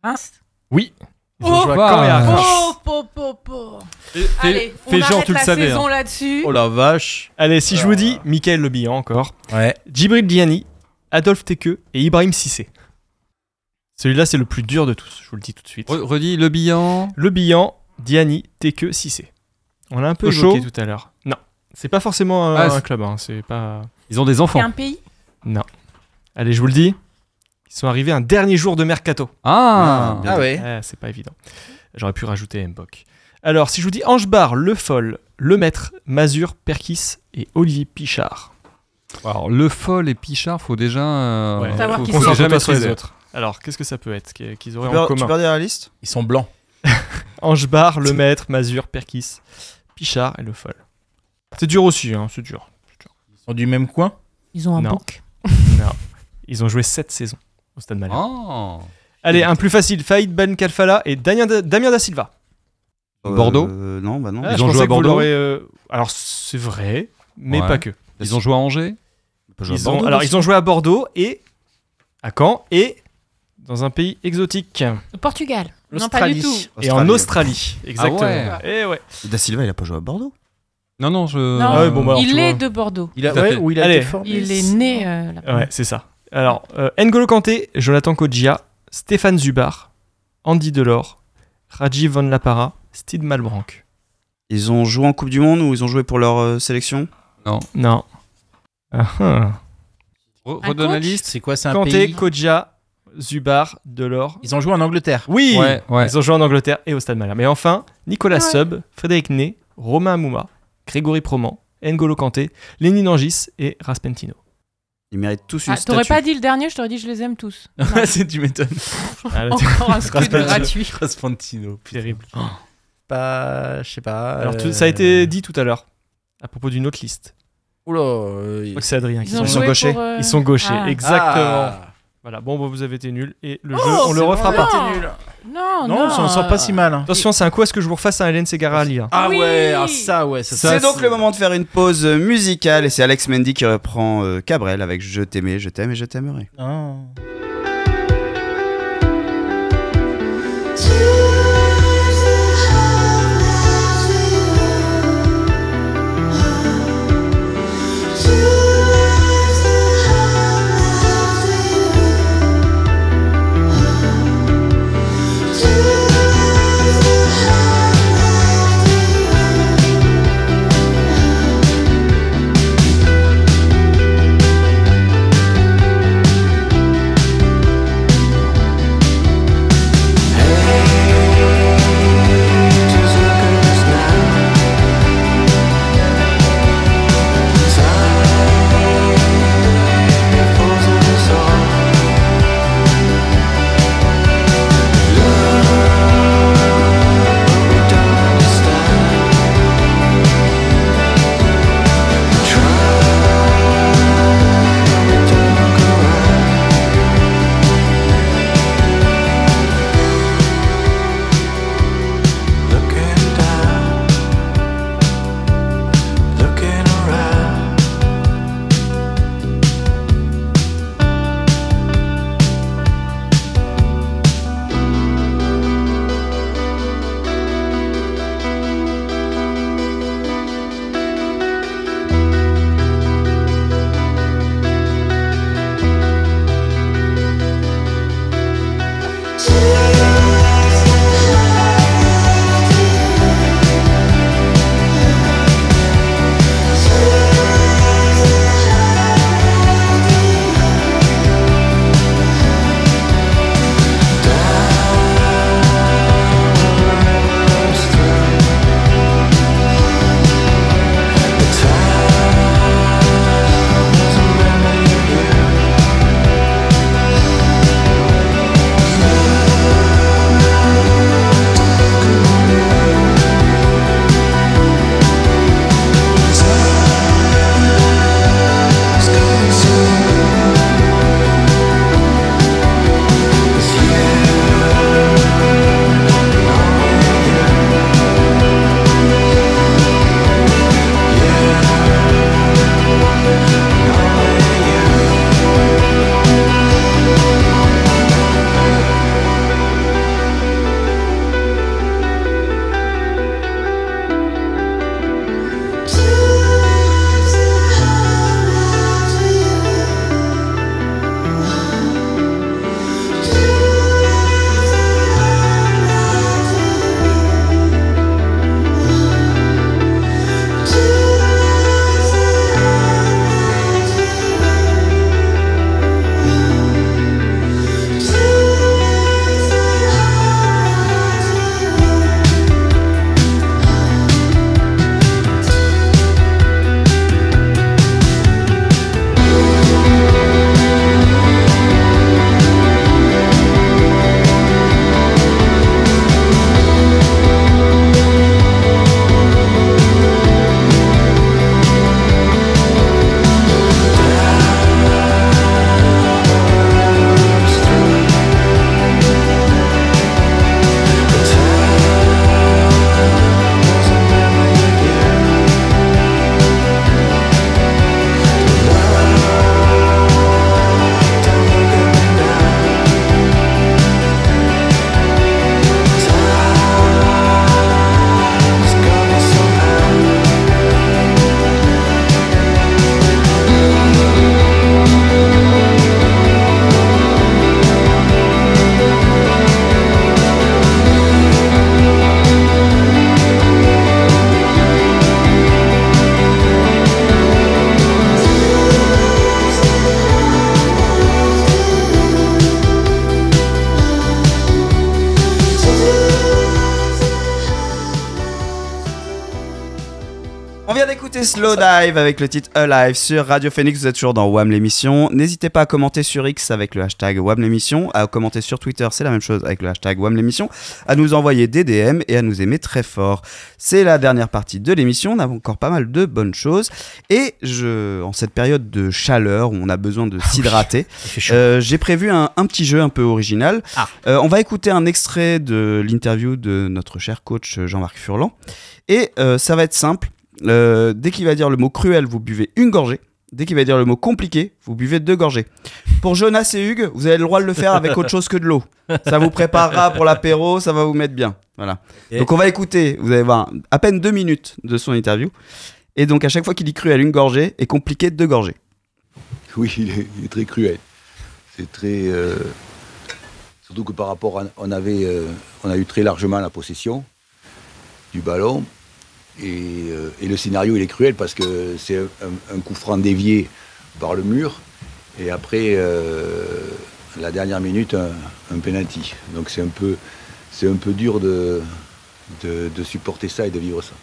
Reims? Oui. Ils ont Oh, joué à bah. Caen et à Reims. Oh, po, po, po. Fais, Allez, on fais genre arrête tu le la savais. saison hein. là-dessus. Oh la vache. Allez, si je vous dis Michael Le Bihan encore, Ouais. Djibril Diani, Adolphe Tekeu et Ibrahim Sissé. Celui-là, c'est le plus dur de tous, je vous le dis tout de suite. Re- redis le bilan. Le Bihan, Diani, Tekeu, Sissé. On l'a un peu évoqué tout à l'heure. Non, c'est pas forcément un, Ah, un c'est- club, hein, c'est pas... Ils ont des C'est enfants. un pays Non. Allez, je vous le dis, ils sont arrivés un dernier jour de mercato. Ah, bien. Ah ouais. Eh, c'est pas évident. J'aurais pu rajouter Mbok. Alors, si je vous dis Angebar, Le Foll, Le Maître, Mazur, Perkis et Olivier Pichard. Alors le Foll et Pichard, faut déjà. euh, Ouais. Savoir faut- qui faut c'est. jamais Concentre-toi sur les maîtriser. autres. Alors, qu'est-ce que ça peut être? Qu'ils qu'ils auraient Tu peux, en tu commun? peux dire la liste? Ils sont blancs. Angebar, Le Maître, Mazur, Perkis, Pichard et Le Foll. C'est dur aussi, hein, c'est dur. Ils sont du même coin? Ils ont un Non. bouc. Non. Ils ont joué 7 saisons au Stade Malherbe. Oh. Allez, un plus facile. Faïd Ben Kalfala et Damien da, Damien da Silva. Bordeaux Euh, Non, bah non. Ah, Ils ont joué à Bordeaux euh, Alors, c'est vrai, mais Ouais. pas que. Ils ont joué à Angers? À Ils ont, Bordeaux alors, ils ont joué à Bordeaux et à Caen et dans un pays exotique. Portugal. Non, pas du L'Australie. tout. Et en Australie. Exactement. ouais. Et ouais. Da Silva, il a pas joué à Bordeaux? Non, non, je. Non, Ah ouais, bon, bah, alors, il est vois. de Bordeaux. Il a, Tout à ouais, fait. où il a Allez. été formé. Il est né euh, là-bas. Ouais, c'est ça. Alors, euh, N'Golo Kanté, Jonathan Kodjia, Stéphane Zubar, Andy Delors, Rajiv Van Lapara, Steve Malbranck. Ils ont joué en Coupe du Monde ou ils ont joué pour leur euh, sélection? Non. Ah, ah. Un Redonne la liste. C'est quoi, c'est un Kanté, pays? Kodjia, Zubar, Delors. Ils ont joué en Angleterre. Oui Ouais, ouais. Ils ont joué en Angleterre et au Stade Malherbe. Mais enfin, Nicolas Sub, Frédéric Ney, Romain Mouma, Grégory Proman, N'Golo Kanté, Lenny Nangis et Raspentino. Ils méritent tous une Ah, T'aurais pas dit le dernier, je t'aurais dit je les aime tous. c'est tu m'étonnes. Ah, Encore un scud Raspentino. gratuit. Raspantino. terrible. Pas, je sais pas. Alors, tout- euh, ça a été dit tout à l'heure, à propos d'une autre liste. Oula. euh, c'est Adrien qui Ils ont s'en joué gauchers. pour, euh, Ils sont gauchers, ah. exactement. Ah. Voilà, bon, bah, vous avez été nuls et le Oh, jeu, on le refera pas. Non. nul. Non, Non, non. ça on sort pas si mal. hein. Attention, c'est un coup à ce que je vous refasse un Hélène Segara à lire. Ah Oui. ouais, ah ça ouais, ça, C'est donc le moment de faire une pause musicale et c'est Alex Mendy qui reprend euh, Cabrel avec Je t'aimais, je t'aime et je t'aimerai. Ah. Slow Dive avec le titre Alive sur Radio Phoenix. Vous êtes toujours dans WAM l'émission. N'hésitez pas à commenter sur X avec le hashtag WAM l'émission. À commenter sur Twitter, c'est la même chose avec le hashtag WAM l'émission. À nous envoyer des DM et à nous aimer très fort. C'est la dernière partie de l'émission. On a encore pas mal de bonnes choses. Et je, en cette période de chaleur où on a besoin de s'hydrater, euh, j'ai prévu un, un petit jeu un peu original. Euh, on va écouter un extrait de l'interview de notre cher coach Jean-Marc Furlan. Et euh, ça va être simple. Euh, dès qu'il va dire le mot cruel, vous buvez une gorgée. Dès qu'il va dire le mot compliqué, vous buvez deux gorgées. Pour Jonas et Hugues, vous avez le droit de le faire avec autre chose que de l'eau. Ça vous préparera pour l'apéro, ça va vous mettre bien. Voilà. Et- Donc on va écouter, vous allez voir, à peine deux minutes de son interview. Et donc à chaque fois qu'il dit cruel, une gorgée, et compliqué, deux gorgées. Oui, il est, il est très cruel. C'est très. euh, surtout que par rapport à. On, avait, euh, on a eu très largement la possession du ballon. Et, euh, et le scénario, il est cruel parce que c'est un, un coup franc dévié par le mur. Et après, euh, la dernière minute, un, un penalty. Donc c'est un peu, c'est un peu dur de, de, de supporter ça et de vivre ça.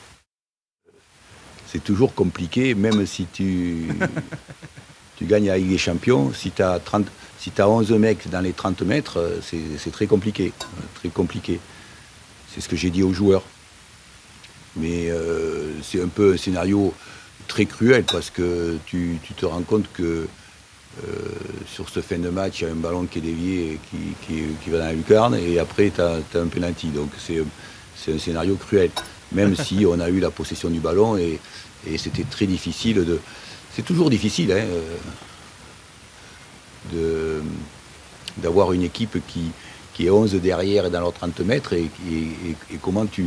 C'est toujours compliqué, même si tu, tu gagnes Ligue des Champions, si tu as, 30 si t'as 11 mecs dans les 30 mètres, euh, c'est très compliqué. Très compliqué. C'est ce que j'ai dit aux joueurs. Mais euh, c'est un peu un scénario très cruel parce que tu, tu te rends compte que euh, sur ce fin de match, il y a un ballon qui est dévié et qui, qui- qui va dans la lucarne et après tu as, un penalty. Donc c'est un scénario cruel. Même si on a eu la possession du ballon et, et c'était très difficile de. C'est toujours difficile hein, euh, de- d'avoir une équipe qui, qui est 11 derrière et dans leurs 30 mètres et, et- et- et comment tu,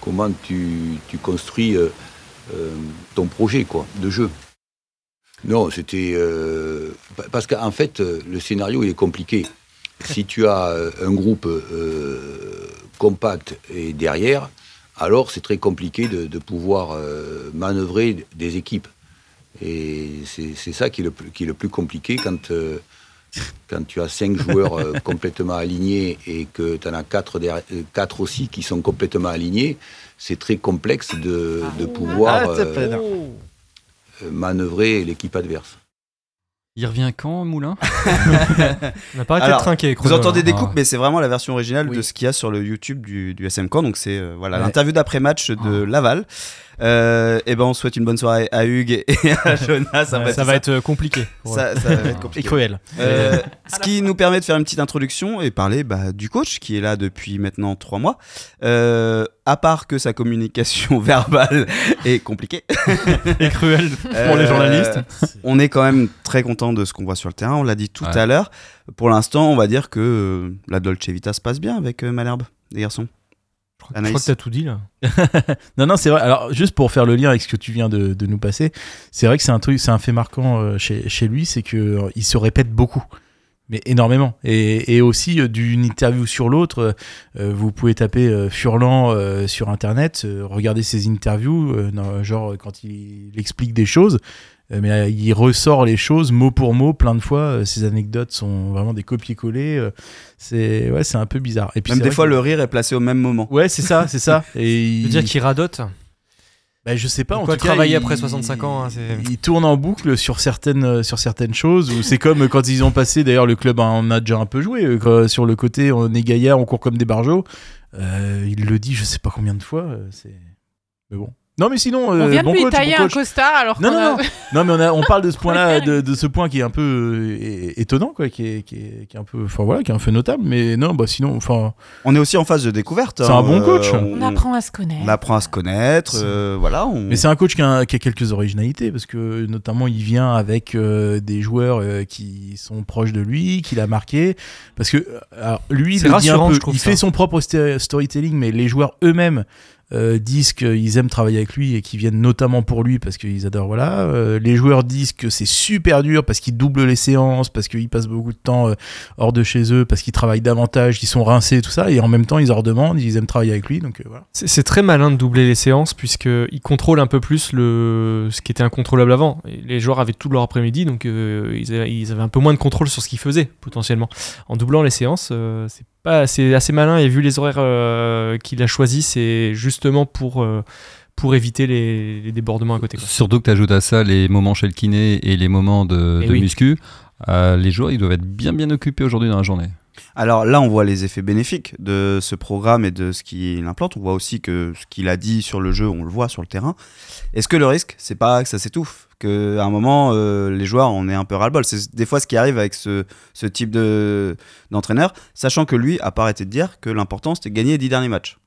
comment tu, tu construis euh, euh, ton projet quoi, de jeu? Non, c'était. euh, pa- parce qu'en fait, le scénario il est compliqué. Si tu as un groupe compact et derrière, alors c'est très compliqué de, de pouvoir manœuvrer des équipes. Et c'est ça qui est, le, plus- qui est le plus compliqué quand, quand tu as cinq joueurs euh, complètement alignés et que tu en as quatre, derrière- euh, quatre aussi qui sont complètement alignés. C'est très complexe de, de pouvoir Ah, euh, euh, manœuvrer l'équipe adverse. Il revient quand, Moulin On a pas arrêté Alors, de trinquer. Vous entendez des Ah. coupes, mais c'est vraiment la version originale Oui. de ce qu'il y a sur le YouTube du, du SM Camp. Donc c'est euh, voilà Ouais. l'interview d'après-match de Laval. Euh, et ben on souhaite une bonne soirée à Hugues et à Jonas. Ça, va être euh, compliqué. ça, ça va être Et compliqué. cruel. Euh, ce qui nous permet de faire une petite introduction et parler bah, du coach qui est là depuis maintenant trois mois. Euh, à part que sa communication verbale est compliquée, Et cruel pour Euh, les journalistes. on est quand même très content de ce qu'on voit sur le terrain. On l'a dit tout Ouais. à l'heure. Pour l'instant, on va dire que la Dolce Vita se passe bien avec Malherbe, les garçons. Je crois, je Anaïs. crois que t'as tout dit là. Non, non, c'est vrai. Alors, juste pour faire le lien avec ce que tu viens de, de nous passer, c'est vrai que c'est un truc, c'est un fait marquant euh, chez, chez lui, c'est que euh, il se répète beaucoup, mais énormément. Et, et aussi euh, d'une interview sur l'autre, euh, vous pouvez taper euh, Furlan euh, sur internet, euh, regarder ses interviews, euh, non, genre quand il, il explique des choses. Euh, Mais euh, il ressort les choses mot pour mot plein de fois. euh, Ces anecdotes sont vraiment des copier-coller. euh, C'est ouais, c'est un peu bizarre. Et puis Même des fois, que- le rire est placé au même moment. Ouais, c'est ça, c'est ça. Et il... veux dire qu'il radote. Bah, je sais pas. En quoi, tout cas, travailler il- après 65 ans, hein, c'est- il tourne en boucle sur certaines euh, sur certaines choses. C'est comme quand ils ont passé. D'ailleurs, le club en a déjà un peu joué euh, sur le côté. On est gaillard, on court comme des barjots. Euh, il le dit, je sais pas combien de fois. euh, C'est. Mais bon. Non, mais sinon, euh, On vient de bon lui coach, tailler bon un costard alors Non, non, a- non. Non, mais on, a, on parle de ce point-là, de, de ce point qui est un peu euh, étonnant, quoi, qui est, qui est, qui est un peu, enfin voilà, qui est un peu notable. Mais non, bah sinon, enfin, On est aussi en phase de découverte. C'est hein. un bon coach. On apprend à se connaître. on apprend à se connaître. Euh, voilà. on- Mais c'est un coach qui a, qui a quelques originalités parce que notamment il vient avec euh, des joueurs euh, qui sont proches de lui, qu'il a marqué. Parce que euh, alors, lui, il, dit un rassurant, peu, je trouve il ça. fait son propre storytelling, mais les joueurs eux-mêmes euh, disent qu'ils aiment travailler avec lui et qu'ils viennent notamment pour lui parce qu'ils adorent. Voilà, Euh, les joueurs disent que c'est super dur parce qu'ils doublent les séances, parce qu'ils passent beaucoup de temps euh, hors de chez eux, parce qu'ils travaillent davantage, qu'ils sont rincés, tout ça. Et en même temps, ils en redemandent, ils aiment travailler avec lui. Donc voilà. C'est très malin de doubler les séances puisqu'il contrôle un peu plus le... ce qui était incontrôlable avant. Les joueurs avaient tout leur après-midi, donc ils, avaient, ils un peu moins de contrôle sur ce qu'ils faisaient potentiellement. En doublant les séances, c'est pas, c'est assez malin et vu les horaires euh, qu'il a choisis, c'est justement pour, euh, pour éviter les, les débordements à côté. quoi. Surtout que tu ajoutes à ça les moments chez le kiné et les moments de, Eh de oui. muscu. Euh, les joueurs, ils doivent être bien bien occupés aujourd'hui dans la journée. Alors là, on voit les effets bénéfiques de ce programme et de ce qu'il implante. On voit aussi que ce qu'il a dit sur le jeu, on le voit sur le terrain. Est-ce que le risque, c'est pas que ça s'étouffe Qu'à un moment, euh, les joueurs en aient un peu ras-le-bol? C'est des fois ce qui arrive avec ce, type de- d'entraîneur, sachant que lui a pas arrêté de dire que l'important c'était de gagner les 10 derniers matchs.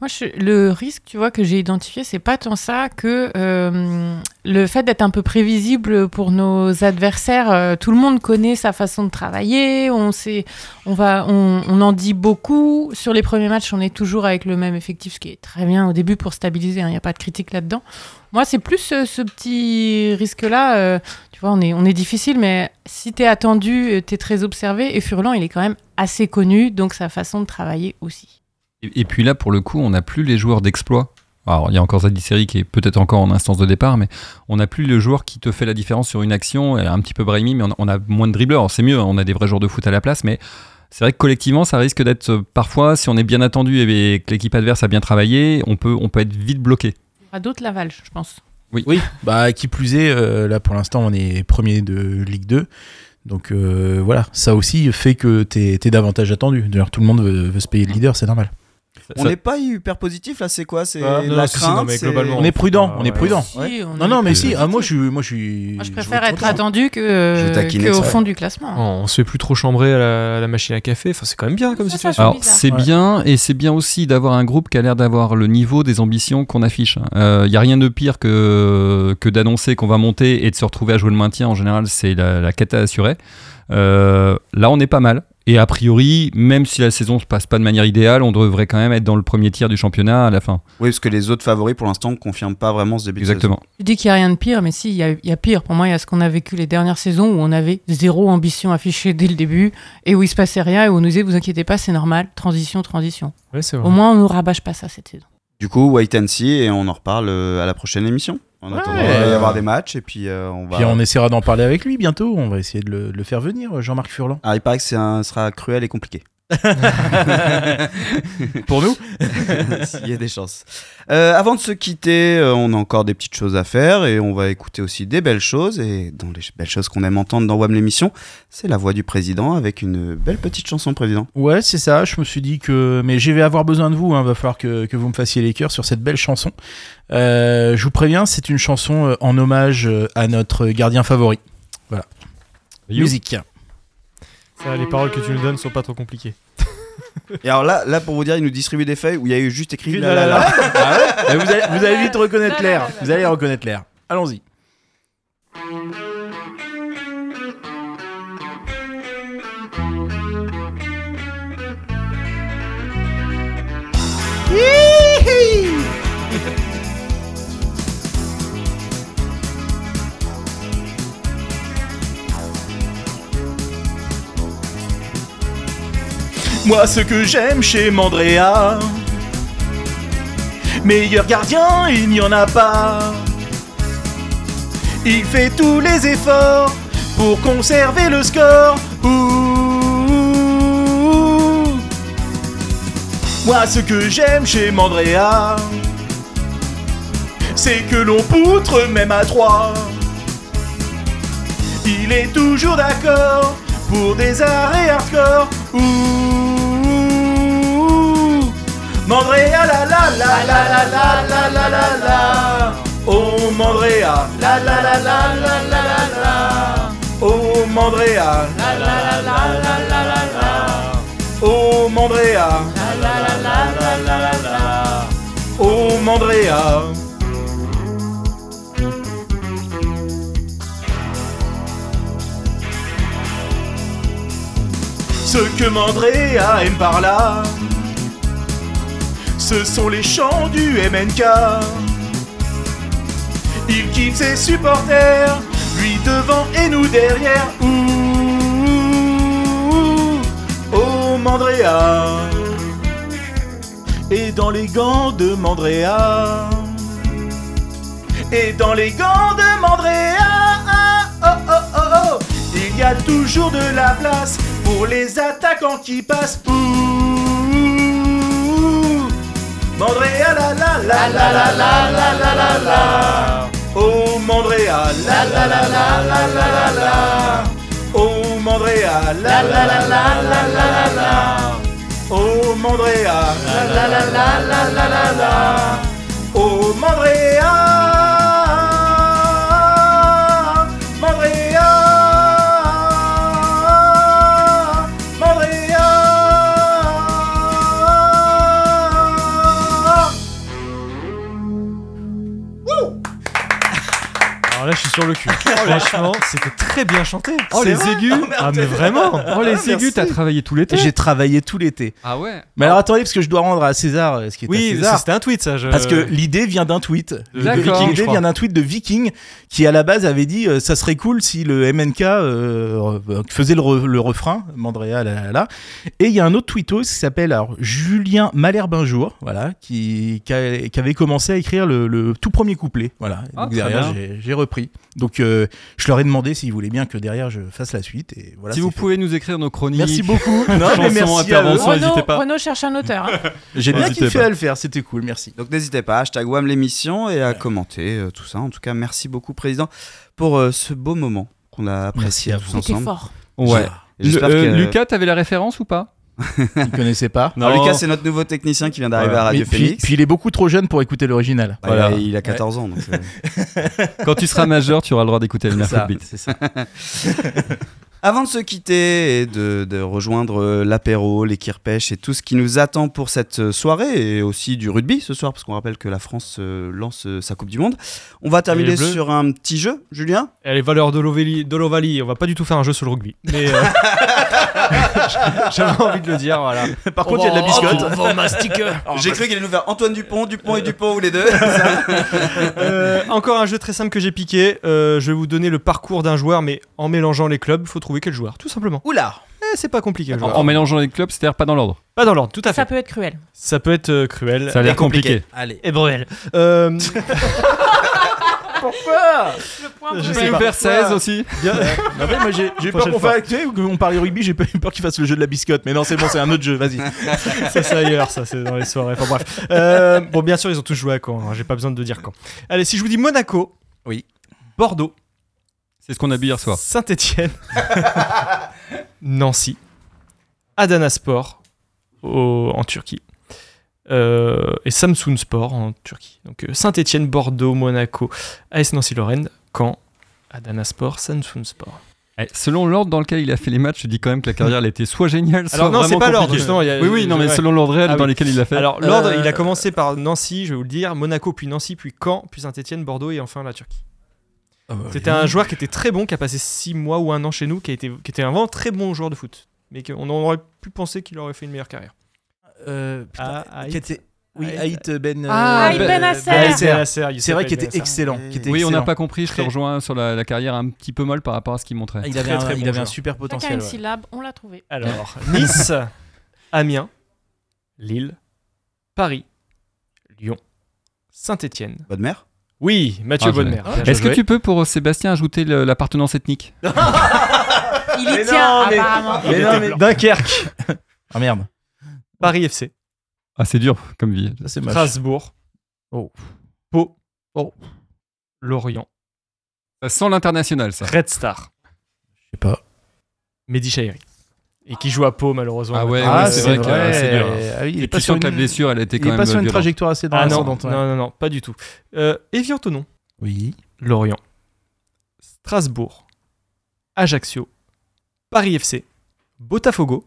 Moi, je- le risque, tu vois, que j'ai identifié, c'est pas tant ça que euh, le fait d'être un peu prévisible pour nos adversaires. Euh, tout le monde connaît sa façon de travailler. On sait, on va, on, on en dit beaucoup. Sur les premiers matchs, on est toujours avec le même effectif, ce qui est très bien au début pour stabiliser. Il n'y a pas de critique là-dedans. Moi, c'est plus ce, ce petit risque-là. euh, tu vois, on est, on est difficile, mais si t'es attendu, tu es très observé. Et Furlan, il est quand même assez connu, donc sa façon de travailler aussi. Et, et puis là, pour le coup, on n'a plus les joueurs d'exploit. Alors, il y a encore Zadisseri qui est peut-être encore en instance de départ, mais on n'a plus le joueur qui te fait la différence sur une action, un petit peu Brahimi, mais on a, on a moins de dribbleurs. C'est mieux, on a des vrais joueurs de foot à la place, mais c'est vrai que collectivement, ça risque d'être euh, parfois, si on est bien attendu et que l'équipe adverse a bien travaillé, on peut, on peut être vite bloqué. Il y aura d'autres Laval, je pense. Oui. Oui, bah qui plus est, euh, là pour l'instant on est premier de Ligue 2. Donc euh, voilà, ça aussi fait que t'es es davantage attendu. D'ailleurs, tout le monde veut, veut se payer le leader, c'est normal. On n'est pas hyper positif là, c'est quoi? C'est Ah, la non, si, si, crainte non, mais c'est- globalement, On est prudent, Ah, on est ouais. prudent. Si, on Non, est non, mais si, ah, moi je suis. Moi, je suis Moi, je je préfère être attendu que, au fond du classement. On se fait plus trop chambrer à la, à la machine à café. Enfin, c'est quand même bien comme Ça, ça situation. Alors c'est Ouais. bien et c'est bien aussi d'avoir un groupe qui a l'air d'avoir le niveau des ambitions qu'on affiche. Il n'y a rien de pire que, que d'annoncer qu'on va monter et de se retrouver à jouer le maintien. En général, c'est la, la cata assurée. Euh, là, on est pas mal. Et a priori, même si la saison se passe pas de manière idéale, on devrait quand même être dans le premier tiers du championnat à la fin. Oui, parce que les autres favoris pour l'instant ne confirment pas vraiment ce début de Exactement. Je dis qu'il n'y a rien de pire, mais si, il y a, il y a pire. Pour moi, il y a ce qu'on a vécu les dernières saisons où on avait zéro ambition affichée dès le début et où il se passait rien et où on nous disait, vous inquiétez pas, c'est normal, transition, transition. Ouais, c'est Au moins, on nous rabâche pas ça cette saison. Du coup, wait and see et on en reparle euh, à la prochaine émission. En Ouais. attendant, il va y avoir des matchs et puis euh, on va. Puis on essaiera d'en parler avec lui bientôt. On va essayer de le, de le faire venir, Jean-Marc Furlan. Ah, il paraît que un- sera cruel et compliqué. Pour nous S'il y a des chances. Euh, avant de se quitter, euh, on a encore des petites choses à faire et on va écouter aussi des belles choses. Et dans les belles choses qu'on aime entendre dans WAM l'émission, c'est la voix du président avec une belle petite chanson président. Ouais, c'est ça. Je me suis dit que. Mais je vais avoir besoin de vous. Il va falloir que, que vous me fassiez les cœurs sur cette belle chanson. Euh, je vous préviens, c'est une chanson en hommage à notre gardien favori. Voilà. Musique. Ça, les paroles que tu nous donnes sont pas trop compliquées. Et alors là, là pour vous dire, il nous distribue des feuilles où il y a eu juste écrit la. Ah ouais vous, allez, vous allez vite reconnaître l'air. Vous allez reconnaître l'air. Allons-y. Moi, ce que j'aime chez Mandrea, meilleur gardien, il n'y en a pas. Il fait tous les efforts pour conserver le score. Moi, ce que j'aime chez Mandrea, c'est que l'on poutre même à trois. Il est toujours d'accord pour des arrêts hardcore. Mandrea la la la la la la la la la la. Oh Mandrea la la la la la la la la. Oh Mandrea la la la la la la la la. Oh Mandrea la la la la la la la la. Oh Mandrea. Ce que Mandrea aime par là, ce sont les chants du MNK. Il kiffe ses supporters, lui devant et nous derrière. Ouh, oh Mandrea. Et dans les gants de Mandrea. Et dans les gants de Mandrea. Oh, oh, oh, oh. Il y a toujours de la place pour les attaquants qui passent. Montréal, la la la la la la la la la la. Oh Montréal, la la la la la la la la. Oh Montréal, la la la la la la la la. Oh Montréal, la la la la la la la la. Oh Montréal, sur le cul. Franchement, c'était très bien chanté. Oh, les vrai aigus. Oh, merde. Ah, mais vraiment Oh, les Merci. aigus, t'as travaillé tout l'été J'ai travaillé tout l'été. Ah ouais Mais alors attendez, parce que je dois rendre à César euh, ce qui est à Oui, César. c'était un tweet, ça. je- Parce que l'idée vient d'un tweet. L'idée vient d'un tweet de Viking qui à la base avait dit euh, ça serait cool si le MNK euh, faisait le, re- le refrain, Mandrea là, là, là. Et il y a un autre tweetos qui s'appelle alors Julien Malherbe un jour, voilà, qui, qui, a- qui avait commencé à écrire le, le tout premier couplet, voilà. Ah, derrière j'ai repris. Donc euh, je leur ai demandé s'ils voulaient bien que derrière je fasse la suite et voilà. Si vous fait. pouvez nous écrire nos chroniques. Merci beaucoup. Non, mais chansons, merci interventions, Renaud, n'hésitez pas. Renaud cherche un auteur. hein. J'ai bien kiffé à le faire, c'était cool, merci. Donc n'hésitez pas, hashtag WAM l'émission et à commenter euh, tout ça. En tout cas, merci beaucoup, Président, pour euh, ce beau moment qu'on a apprécié à tous vous. C'était ensemble. fort. Ouais. J'espère Le- euh, que- Lucas, t'avais la référence ou pas? Ils connaissaient pas. Alors, Lucas, c'est notre nouveau technicien qui vient d'arriver à Radio puis, Phoenix. puis il est beaucoup trop jeune pour écouter l'original. Bah, il a- Il, a 14 ans. Donc, euh, Quand tu seras majeur, tu auras le droit d'écouter le Beat. c'est ça. Avant de se quitter et de, de rejoindre euh, l'apéro, les kirpèches et tout ce qui nous attend pour cette euh, soirée et aussi du rugby ce soir, parce qu'on rappelle que la France lance sa Coupe du Monde, on va terminer sur un petit jeu, Julien? Et les valeurs de l'Ovalie, de l'Ovalie, on va pas du tout faire un jeu sur le rugby. Mais euh, j'avais envie de le dire, voilà. Par contre, il y a de la biscotte. J'ai cru qu'il allait nous faire Antoine Dupont, Dupont et Dupont ou les deux. Euh, encore un jeu très simple que j'ai piqué. Euh, je vais vous donner le parcours d'un joueur, mais en mélangeant les clubs, il faut trouver quel joueur, tout simplement. Oula Eh, c'est pas compliqué. le En, joueur. en mélangeant les clubs, c'est-à-dire pas dans l'ordre. Pas dans l'ordre, tout à fait. Ça peut être cruel. Ça peut être euh, cruel. Ça a l'air compliqué. compliqué. Allez. Et Bruel. Euh, Pourquoi je pas. nous faire 16 aussi Non, mais moi j'ai j'ai peur Prochaine qu'on fois. fasse- tu sais, parle rugby, j'ai peur j'ai peur qu'il fasse le jeu de la biscotte. Mais non, c'est bon, c'est un autre jeu, vas-y. ça c'est ailleurs, ça c'est dans les soirées. Enfin bref. Euh, bon, bien sûr, ils ont tous joué à Caen. hein, J'ai pas besoin de dire quand. Allez, si je vous dis Monaco. Oui. Bordeaux. C'est ce qu'on a bu hier soir. Saint-Étienne. Nancy. Adana Sport au- en Turquie. Euh, et Samsun Sport en Turquie. Donc Saint-Étienne, Bordeaux, Monaco, AS Nancy-Lorraine, Caen, Adana Sport, Samsun Sport. Eh, selon l'ordre dans lequel il a fait les matchs, je dis quand même que la carrière elle était soit géniale, soit Alors non, c'est pas l'ordre, justement. il y a- Oui, oui, non, mais ouais. selon l'ordre réel Ah dans oui. lequel il l'a fait. Alors l'ordre, Euh, il a commencé par Nancy, je vais vous le dire, Monaco, puis Nancy, puis Caen, puis Saint-Étienne, Bordeaux et enfin la Turquie. C'était un joueur qui était très bon, qui a passé 6 mois ou un an chez nous, qui, a été, qui était un vraiment très bon joueur de foot. Mais qu'on aurait pu penser qu'il aurait fait une meilleure carrière. Euh, putain, Ah, qui était- Oui, Haït. Haït Ben. Ah, Haït Ben Nasser. C'est vrai qu'il était excellent. était Oui, on n'a pas compris. Je te rejoins sur la, la carrière un petit peu molle par rapport à ce qu'il montrait. Ah, Il avait, Très, un, très il bon avait un super potentiel. une ouais. syllabe, on l'a trouvé. Alors, Nice, Amiens, Lille, Paris, Lyon, Saint-Étienne. Bonne mère? Oui, Mathieu Ah. Ah, Est-ce que tu peux pour Sébastien ajouter l'appartenance ethnique? Il y Mais tient, non, mais- apparemment. Mais non, mais- Dunkerque, Ah merde. Paris FC, Ah, c'est dur comme vie. C'est. Strasbourg, Oh. Pau, Oh. Lorient, Ça sent l'international, ça. Red Star, Je sais pas. Mehdi Chahiri. Et qui joue à Pau, malheureusement. Ah ouais, Ah, ouais, c'est vrai que euh, c'est dur. Ah oui, il est pas sur sens que la une- blessure, elle était Il quand est même pas sur une violente. trajectoire assez dans Ah non, l'ascendante. non, ouais. non, non, pas du tout. Euh, Evian Tonon, Oui. Lorient, Strasbourg, Ajaccio, Paris FC, Botafogo,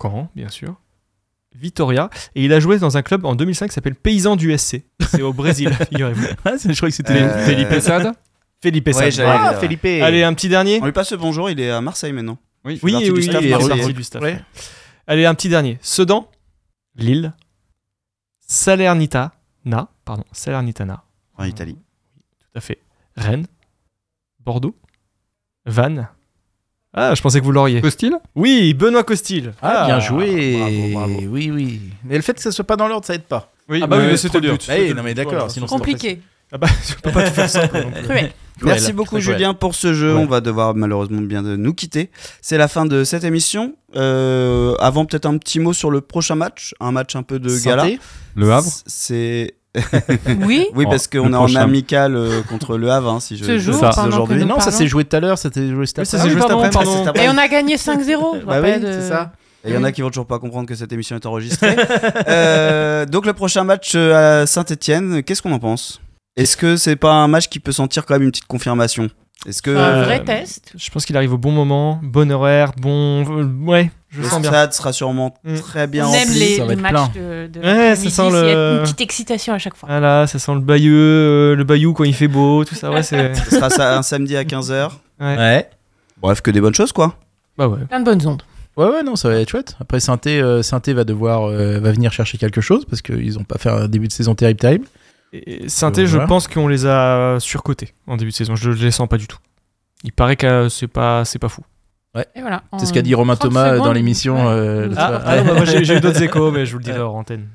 Caen, bien sûr, Vitoria, et il a joué dans un club en 2005 qui s'appelle Paysan du SC. C'est au Brésil, figurez-vous. Ah, je croyais que c'était. Euh, Felipe Sade Felipe Ouais, j'allais Ah. Felipe. Allez, un petit dernier. On lui passe le bonjour, il est à Marseille maintenant. Oui. Oui, partie oui, du oui, staff, il est Marseille. parti du staff. Ouais. Allez, un petit dernier. Sedan, Lille, Salernitana, pardon, Salernitana, En Italie. tout à fait. Rennes, Bordeaux, Vannes. Ah, je pensais que vous l'auriez. Costil Oui, Benoît Costil. Ah, bien joué. Bravo, bravo. Oui, oui. Mais le fait que ça soit pas dans l'ordre, ça aide pas. Oui, Ah bah oui, mais c'était dur. Bah oui, non, mais d'accord, sinon c'est Compliqué. Ah bah, je peux pas tout faire. Cruel. Cruel, Merci beaucoup. Julien pour ce jeu. Ouais. On va devoir malheureusement bien de nous quitter. C'est la fin de cette émission. Euh, avant peut-être un petit mot sur le prochain match, un match un peu de Santé. gala. Le Havre C'est Oui. oui Oh, parce qu'on le est en amical euh, contre le Havre hein, si je Ce jour, Ça. aujourd'hui. non, ça s'est joué tout à l'heure, ça s'est joué cet Oui, ça après. s'est joué Ah oui, après. Et on a gagné 5-0. je Bah rappelle, oui, c'est ça. Et Il y en a qui vont toujours pas comprendre que cette émission est enregistrée. Euh, donc le prochain match euh, à Saint-Etienne, qu'est-ce qu'on en pense? Est-ce que c'est pas un match qui peut sentir quand même une petite confirmation? Est-ce que Un Euh, vrai test. Je pense qu'il arrive au bon moment, bon horaire, bon. Ouais, je le sens bien. stade sera sûrement Mm. très bien On aime rempli les, ça va les être matchs plein. de, de Ouais, ça sent Il y a une petite excitation à chaque fois. Voilà, ça sent le bayou, euh, le bayou quand il fait beau, tout ça. Ouais, c'est. Ce sera ça un samedi à 15h. Ouais. Ouais. Bref, que des bonnes choses quoi. Bah ouais. Plein de bonnes ondes. Ouais, ouais, non, ça va être chouette. Après, Synthé, euh, Synthé va devoir euh, va venir chercher quelque chose parce qu'ils ont pas fait un début de saison terrible, terrible. Et Synthé, Euh, je voilà. pense qu'on les a surcotés en début de saison. Je les sens pas du tout. Il paraît que euh, c'est pas, c'est pas fou. Et voilà. C'est ce qu'a dit Romain 30 Thomas euh, dans l'émission. Ouais. euh, Ah, ah bah, j'ai eu d'autres échos, mais je vous le dirai hors antenne.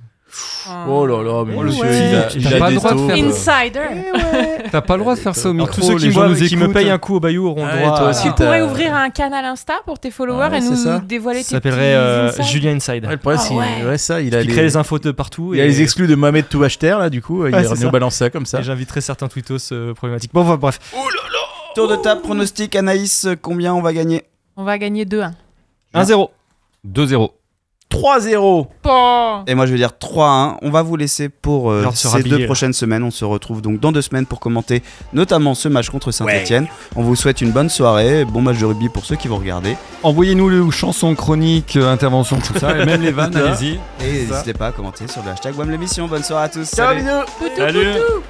Oh là là, mais Oh, monsieur, ouais. il a, T'as il a pas des le droit de faire- euh, Insider. T'as pas le droit de faire ça au Alors, micro. tous ceux qui, les gens me, nous qui me écoutent. payent un coup au bayou auront Ouais, le droit toi aussi, Tu pourrais ouvrir un canal Insta pour tes followers Ouais, et nous ça. dévoiler Ça tes s'appellerait petits euh. Julien Inside. Ouais, le problème, Ah c'est ouais. ouais, ça, il a Il les, crée les infos de partout. il a et- les exclus de Mohamed Touachter là, du coup, il Ouais, nous ça. balancer ça comme ça. J'inviterai certains tweetos euh, problématiques. Bon, enfin, bref. Tour de table pronostic Anaïs, combien on va gagner On va gagner 2-1. 1-0. 2-0. 3-0. Bon. Et moi je vais dire 3-1. On va vous laisser pour euh, Genre de se ces rhabiller, deux là. prochaines semaines. On se retrouve donc dans deux semaines pour commenter notamment ce match contre Saint-Etienne. On vous souhaite une bonne soirée, bon match de rugby pour ceux qui vont regarder. Envoyez-nous les chansons, chroniques, euh, interventions, tout ça, et même les vannes, allez-y. Et n'hésitez pas à commenter sur le hashtag WAM l'émission. Bonne soirée à tous. Ciao, Salut. Poutou, Salut. poutou.